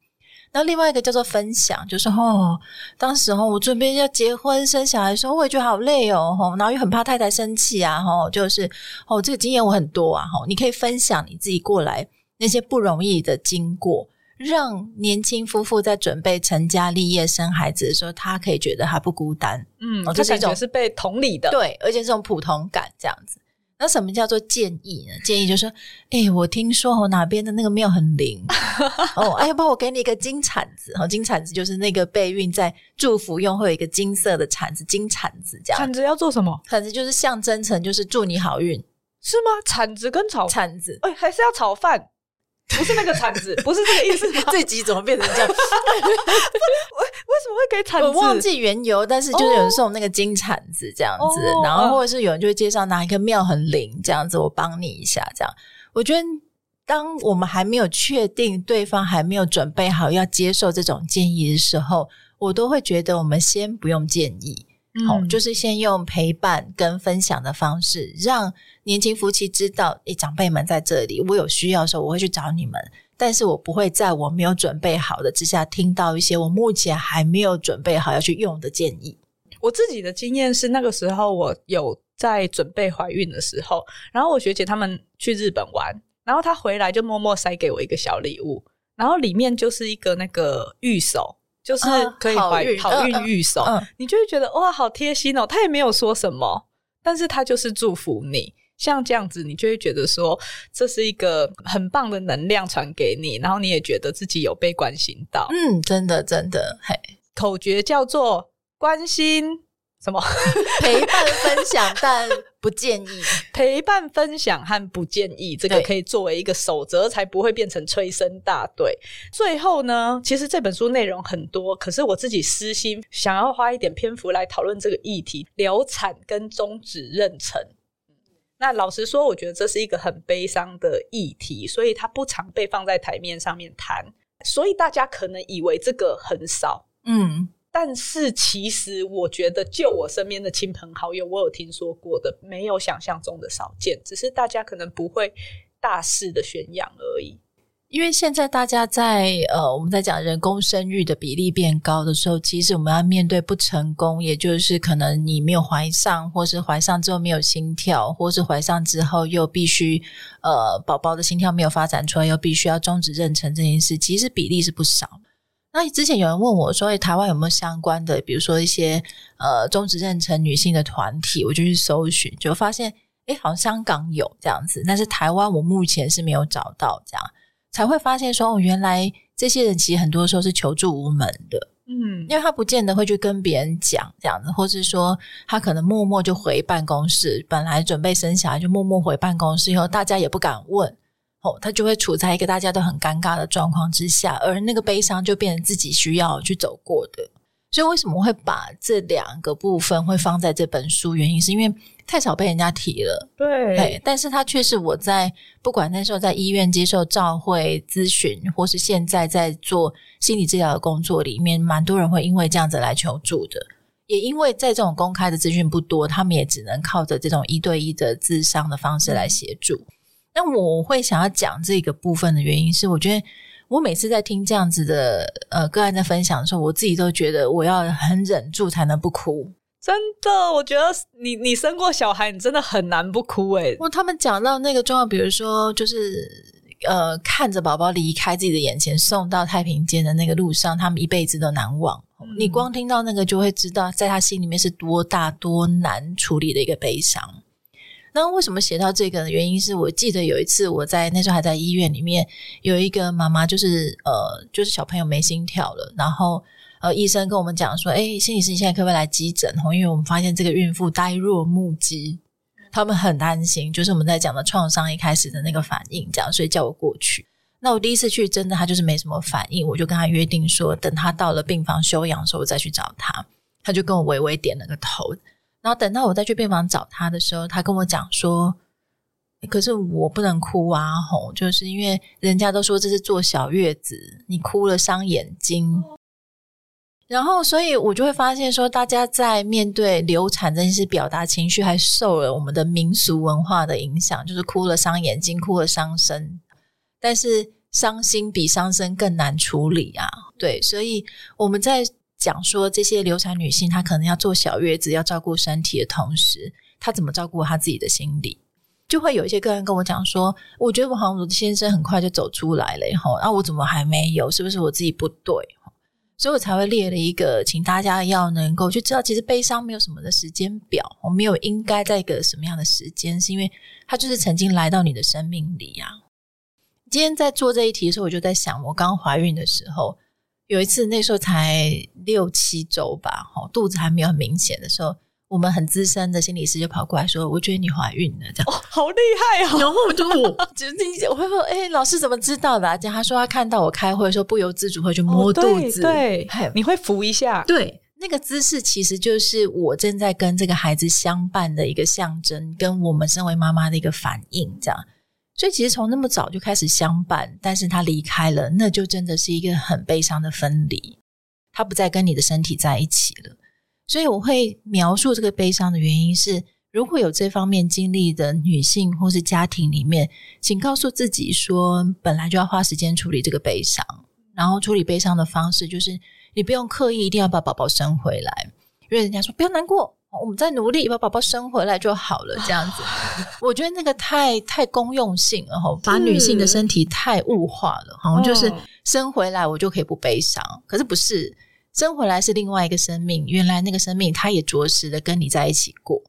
那另外一个叫做分享，就是哦，当时哦我准备要结婚生小孩的时候，我也觉得好累哦，吼，然后又很怕太太生气啊，吼，就是哦，这个经验我很多啊，吼，你可以分享你自己过来那些不容易的经过，让年轻夫妇在准备成家立业生孩子的时候，他可以觉得他不孤单，嗯，这是一种是被同理的，对，而且这种普通感这样子。那什么叫做建议呢？建议就是说，哎、欸，我听说哦，哪边的那个庙很灵 [laughs] 哦，哎，要不我给你一个金铲子，哦，金铲子就是那个备孕在祝福用会有一个金色的铲子，金铲子这样。铲子要做什么？铲子就是象征成就是祝你好运，是吗？铲子跟炒铲子，哎，还是要炒饭。不是那个铲子，不是这个意思。[laughs] 这集怎么变成这样？[laughs] 为为什么会给铲子？我忘记缘由，但是就是有人送那个金铲子这样子，哦、然后或者是有人就会介绍哪一个庙很灵这样子，我帮你一下这样。我觉得，当我们还没有确定对方还没有准备好要接受这种建议的时候，我都会觉得我们先不用建议。好，就是先用陪伴跟分享的方式，让年轻夫妻知道，诶，长辈们在这里，我有需要的时候我会去找你们，但是我不会在我没有准备好的之下听到一些我目前还没有准备好要去用的建议。我自己的经验是，那个时候我有在准备怀孕的时候，然后我学姐他们去日本玩，然后她回来就默默塞给我一个小礼物，然后里面就是一个那个玉手。就是可以怀好孕玉手，嗯嗯嗯、你就会觉得哇，好贴心哦。他也没有说什么，但是他就是祝福你。像这样子，你就会觉得说，这是一个很棒的能量传给你，然后你也觉得自己有被关心到。嗯，真的真的，嘿，口诀叫做关心。什么 [laughs] 陪伴分享，但不建议 [laughs] 陪伴分享和不建议，这个可以作为一个守则，才不会变成催生大队。最后呢，其实这本书内容很多，可是我自己私心想要花一点篇幅来讨论这个议题：流产跟终止妊娠。那老实说，我觉得这是一个很悲伤的议题，所以它不常被放在台面上面谈，所以大家可能以为这个很少，嗯。但是其实，我觉得就我身边的亲朋好友，我有听说过的，没有想象中的少见，只是大家可能不会大肆的宣扬而已。因为现在大家在呃，我们在讲人工生育的比例变高的时候，其实我们要面对不成功，也就是可能你没有怀上，或是怀上之后没有心跳，或是怀上之后又必须呃，宝宝的心跳没有发展出来，又必须要终止妊娠这件事，其实比例是不少。那之前有人问我说：“台湾有没有相关的，比如说一些呃终止妊娠女性的团体？”我就去搜寻，就发现哎，好像香港有这样子，但是台湾我目前是没有找到这样，才会发现说哦，原来这些人其实很多时候是求助无门的，嗯，因为他不见得会去跟别人讲这样子，或是说他可能默默就回办公室，本来准备生小孩就默默回办公室，以后大家也不敢问。哦，他就会处在一个大家都很尴尬的状况之下，而那个悲伤就变成自己需要去走过的。所以为什么会把这两个部分会放在这本书？原因是因为太少被人家提了。对，但是它却是我在不管那时候在医院接受照会咨询，或是现在在做心理治疗的工作里面，蛮多人会因为这样子来求助的。也因为在这种公开的资讯不多，他们也只能靠着这种一对一的智商的方式来协助。嗯那我会想要讲这个部分的原因是，我觉得我每次在听这样子的呃个案在分享的时候，我自己都觉得我要很忍住才能不哭。真的，我觉得你你生过小孩，你真的很难不哭诶。我他们讲到那个状况，比如说就是呃看着宝宝离开自己的眼前，送到太平间的那个路上，他们一辈子都难忘。嗯。你光听到那个，就会知道在他心里面是多大多难处理的一个悲伤。那为什么写到这个呢？原因是我记得有一次我在那时候还在医院里面，有一个妈妈就是呃，就是小朋友没心跳了，然后呃，医生跟我们讲说，诶，心理师你现在可不可以来急诊？因为我们发现这个孕妇呆若木鸡，他们很担心，就是我们在讲的创伤一开始的那个反应，这样，所以叫我过去。那我第一次去，真的他就是没什么反应，我就跟他约定说，等他到了病房休养的时候，我再去找他。他就跟我微微点了个头。然后等到我再去病房找他的时候，他跟我讲说：“可是我不能哭啊，吼，就是因为人家都说这是坐小月子，你哭了伤眼睛。”然后，所以我就会发现说，大家在面对流产这件事，表达情绪还受了我们的民俗文化的影响，就是哭了伤眼睛，哭了伤身。但是伤心比伤身更难处理啊！对，所以我们在讲说这些流产女性，她可能要坐小月子，要照顾身体的同时，她怎么照顾她自己的心理？就会有一些个人跟我讲说，我觉得我好像我的先生很快就走出来了，吼，那我怎么还没有？是不是我自己不对？所以我才会列了一个，请大家要能够去知道，其实悲伤没有什么的时间表，我没有应该在一个什么样的时间，是因为它就是曾经来到你的生命里啊。今天在做这一题的时候，我就在想，我刚怀孕的时候，有一次那时候才六七周吧，肚子还没有很明显的时候。我们很资深的心理师就跑过来说：“我觉得你怀孕了，这样哦，好厉害啊！”然后我就我 [laughs] 就是我会说：“哎、欸，老师怎么知道的、啊？”这样他说他看到我开会的时候不由自主会去摸肚子，哦、对，对你会扶一下，对，那个姿势其实就是我正在跟这个孩子相伴的一个象征，跟我们身为妈妈的一个反应，这样。所以其实从那么早就开始相伴，但是他离开了，那就真的是一个很悲伤的分离，他不再跟你的身体在一起了。所以我会描述这个悲伤的原因是，如果有这方面经历的女性或是家庭里面，请告诉自己说，本来就要花时间处理这个悲伤，然后处理悲伤的方式就是，你不用刻意一定要把宝宝生回来，因为人家说不要难过，我们在努力把宝宝生回来就好了，这样子，我觉得那个太太公用性了哈，把女性的身体太物化了，好像就是生回来我就可以不悲伤，可是不是。生回来是另外一个生命，原来那个生命他也着实的跟你在一起过，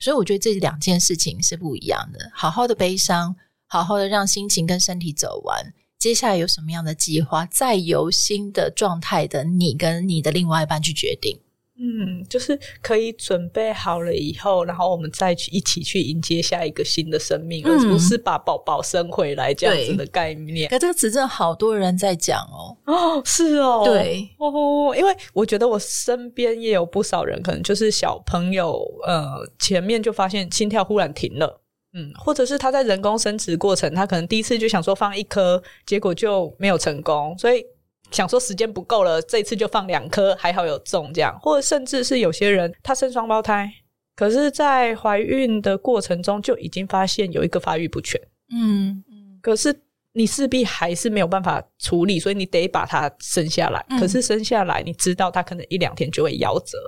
所以我觉得这两件事情是不一样的。好好的悲伤，好好的让心情跟身体走完，接下来有什么样的计划，再由新的状态的你跟你的另外一半去决定。嗯，就是可以准备好了以后，然后我们再去一起去迎接下一个新的生命，嗯、而不是把宝宝生回来这样子的概念。可这个词真的好多人在讲哦。哦，是哦，对哦，因为我觉得我身边也有不少人，可能就是小朋友，呃，前面就发现心跳忽然停了，嗯，或者是他在人工生殖过程，他可能第一次就想说放一颗，结果就没有成功，所以。想说时间不够了，这一次就放两颗，还好有中这样，或者甚至是有些人他生双胞胎，可是，在怀孕的过程中就已经发现有一个发育不全，嗯，可是你势必还是没有办法处理，所以你得把它生下来。嗯、可是生下来，你知道他可能一两天就会夭折，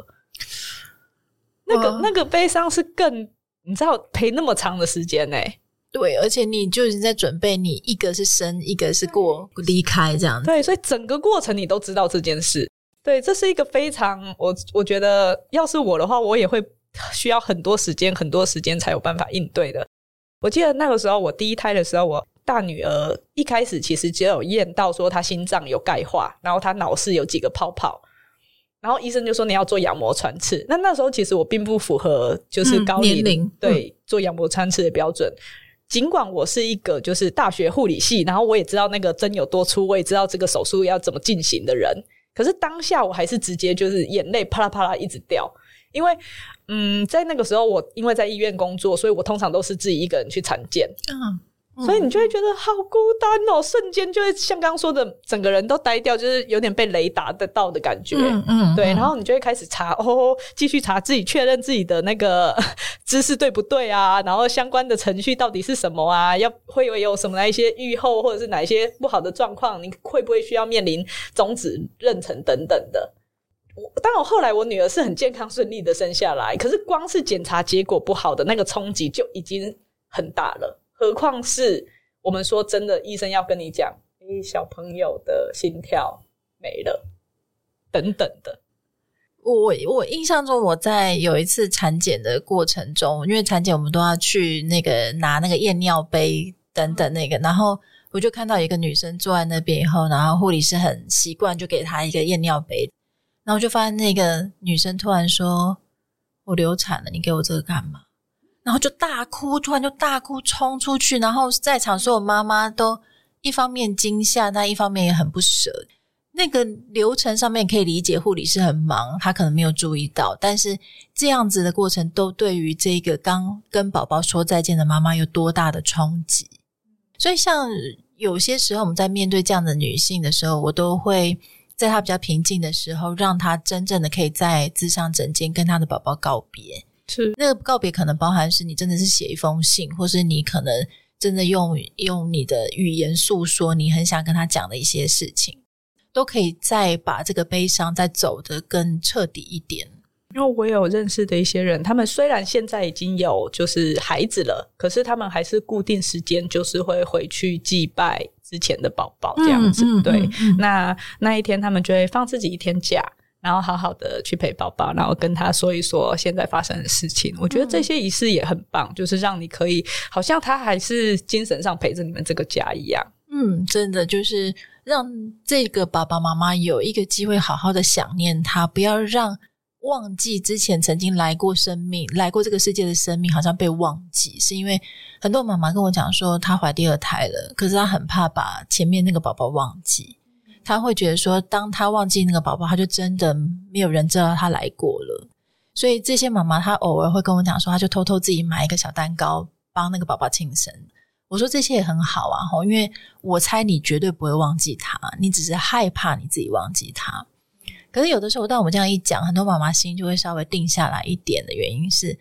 那个那个悲伤是更，你知道陪那么长的时间呢、欸？对，而且你就已经在准备，你一个是生，一个是过离开这样子。对，所以整个过程你都知道这件事。对，这是一个非常我我觉得，要是我的话，我也会需要很多时间，很多时间才有办法应对的。我记得那个时候我第一胎的时候，我大女儿一开始其实只有验到说她心脏有钙化，然后她脑室有几个泡泡，然后医生就说你要做羊膜穿刺。那那时候其实我并不符合就是高年龄对、嗯、做羊膜穿刺的标准。尽管我是一个就是大学护理系，然后我也知道那个针有多粗，我也知道这个手术要怎么进行的人，可是当下我还是直接就是眼泪啪啦啪啦一直掉，因为嗯，在那个时候我因为在医院工作，所以我通常都是自己一个人去产检。嗯。所以你就会觉得好孤单哦，瞬间就会像刚刚说的，整个人都呆掉，就是有点被雷打得到的感觉。嗯嗯，对。然后你就会开始查，哦，继续查自己，确认自己的那个 [laughs] 知识对不对啊？然后相关的程序到底是什么啊？要会有有什么哪一些预后，或者是哪一些不好的状况？你会不会需要面临终止妊娠等等的？我当然，后来我女儿是很健康顺利的生下来，可是光是检查结果不好的那个冲击就已经很大了。何况是我们说真的，医生要跟你讲，诶，小朋友的心跳没了，等等的。我我印象中，我在有一次产检的过程中，因为产检我们都要去那个拿那个验尿杯等等那个，然后我就看到一个女生坐在那边以后，然后护理师很习惯就给她一个验尿杯，然后就发现那个女生突然说：“我流产了，你给我这个干嘛？”然后就大哭，突然就大哭，冲出去，然后在场所有妈妈都一方面惊吓，但一方面也很不舍。那个流程上面可以理解，护理师很忙，他可能没有注意到，但是这样子的过程都对于这个刚跟宝宝说再见的妈妈有多大的冲击。所以，像有些时候我们在面对这样的女性的时候，我都会在她比较平静的时候，让她真正的可以在咨商诊间跟她的宝宝告别。是那个告别可能包含是你真的是写一封信，或是你可能真的用用你的语言诉说你很想跟他讲的一些事情，都可以再把这个悲伤再走得更彻底一点。因为我有认识的一些人，他们虽然现在已经有就是孩子了，可是他们还是固定时间就是会回去祭拜之前的宝宝这样子。嗯嗯、对，嗯、那那一天他们就会放自己一天假。然后好好的去陪宝宝，然后跟他说一说现在发生的事情。我觉得这些仪式也很棒，就是让你可以好像他还是精神上陪着你们这个家一样。嗯，真的就是让这个爸爸妈妈有一个机会好好的想念他，不要让忘记之前曾经来过生命、来过这个世界的生命好像被忘记。是因为很多妈妈跟我讲说，她怀第二胎了，可是她很怕把前面那个宝宝忘记。他会觉得说，当他忘记那个宝宝，他就真的没有人知道他来过了。所以这些妈妈，她偶尔会跟我讲说，她就偷偷自己买一个小蛋糕，帮那个宝宝庆生。我说这些也很好啊，因为我猜你绝对不会忘记他，你只是害怕你自己忘记他。可是有的时候，当我们这样一讲，很多妈妈心就会稍微定下来一点的原因是，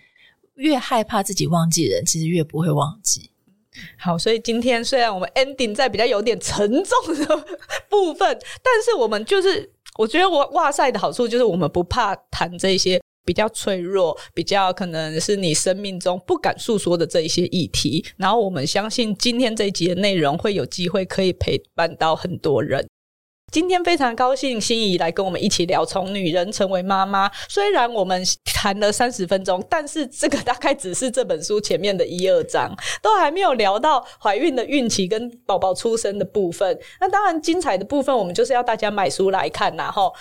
越害怕自己忘记人，其实越不会忘记。好，所以今天虽然我们 ending 在比较有点沉重的 [laughs] 部分，但是我们就是我觉得我哇塞的好处就是我们不怕谈这些比较脆弱、比较可能是你生命中不敢诉说的这一些议题，然后我们相信今天这一集的内容会有机会可以陪伴到很多人。今天非常高兴心怡来跟我们一起聊从女人成为妈妈。虽然我们谈了三十分钟，但是这个大概只是这本书前面的一二章，都还没有聊到怀孕的孕期跟宝宝出生的部分。那当然精彩的部分，我们就是要大家买书来看呐，吼。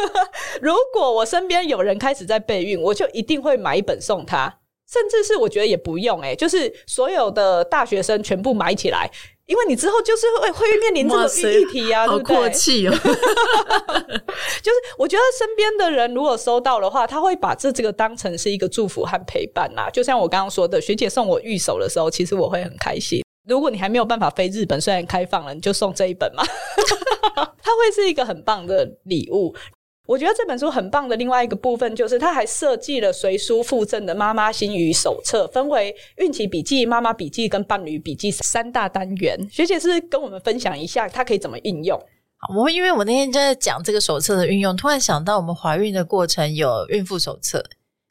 [laughs] 如果我身边有人开始在备孕，我就一定会买一本送他，甚至是我觉得也不用，诶，就是所有的大学生全部买起来。因为你之后就是会会面临这个议题啊，对不对？好阔气哦！[laughs] 就是我觉得身边的人如果收到的话，他会把这这个当成是一个祝福和陪伴呐。就像我刚刚说的，学姐送我御手的时候，其实我会很开心。如果你还没有办法飞日本，虽然开放了，你就送这一本嘛，[laughs] 它会是一个很棒的礼物。我觉得这本书很棒的另外一个部分，就是它还设计了随书附赠的妈妈心语手册，分为孕期笔记、妈妈笔记跟伴侣笔记三大单元。学姐是跟我们分享一下，它可以怎么运用？好，我因为我那天在讲这个手册的运用，突然想到我们怀孕的过程有孕妇手册，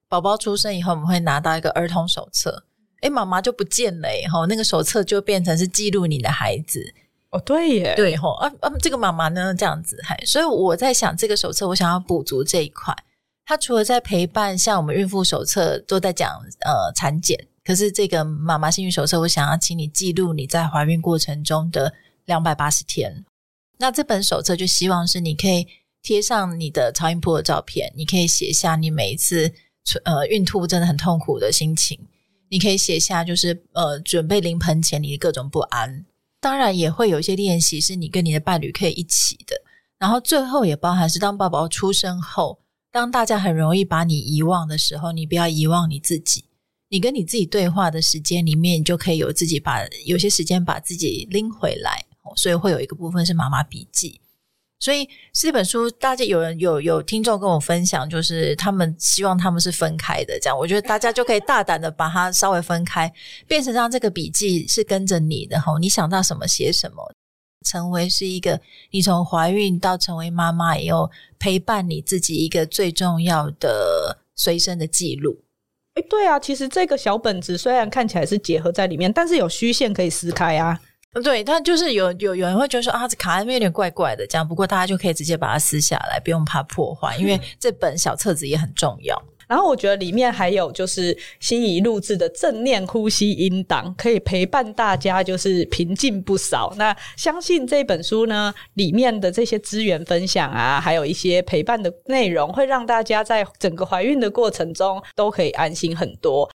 宝宝出生以后我们会拿到一个儿童手册，诶，妈妈就不见了，以后那个手册就变成是记录你的孩子。哦，对耶，对吼，啊啊，这个妈妈呢这样子，还所以我在想，这个手册我想要补足这一块。它除了在陪伴，像我们孕妇手册都在讲呃产检，可是这个妈妈幸运手册，我想要请你记录你在怀孕过程中的两百八十天。那这本手册就希望是你可以贴上你的超音波的照片，你可以写下你每一次呃孕吐真的很痛苦的心情，你可以写下就是呃准备临盆前你的各种不安。当然也会有一些练习是你跟你的伴侣可以一起的，然后最后也包含是当宝宝出生后，当大家很容易把你遗忘的时候，你不要遗忘你自己，你跟你自己对话的时间里面，你就可以有自己把有些时间把自己拎回来，所以会有一个部分是妈妈笔记。所以这本书，大家有人有有听众跟我分享，就是他们希望他们是分开的，这样我觉得大家就可以大胆的把它稍微分开，变成让这个笔记是跟着你的吼，你想到什么写什么，成为是一个你从怀孕到成为妈妈以后陪伴你自己一个最重要的随身的记录。诶，对啊，其实这个小本子虽然看起来是结合在里面，但是有虚线可以撕开啊。对，但就是有有有人会觉得说啊，这卡在那边有点怪怪的，这样。不过大家就可以直接把它撕下来，不用怕破坏，因为这本小册子也很重要。然后我觉得里面还有就是心仪录制的正念呼吸音档，可以陪伴大家，就是平静不少。那相信这本书呢，里面的这些资源分享啊，还有一些陪伴的内容，会让大家在整个怀孕的过程中都可以安心很多。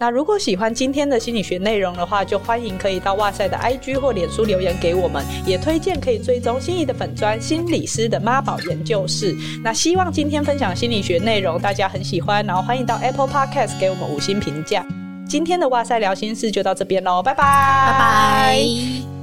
那如果喜欢今天的心理学内容的话，就欢迎可以到哇塞的 IG 或脸书留言给我们，也推荐可以追踪心仪的粉专心理师的妈宝研究室。那希望今天分享心理学内容大家很喜欢，然后欢迎到 Apple Podcast 给我们五星评价。今天的哇塞聊心事就到这边喽，拜拜，拜拜。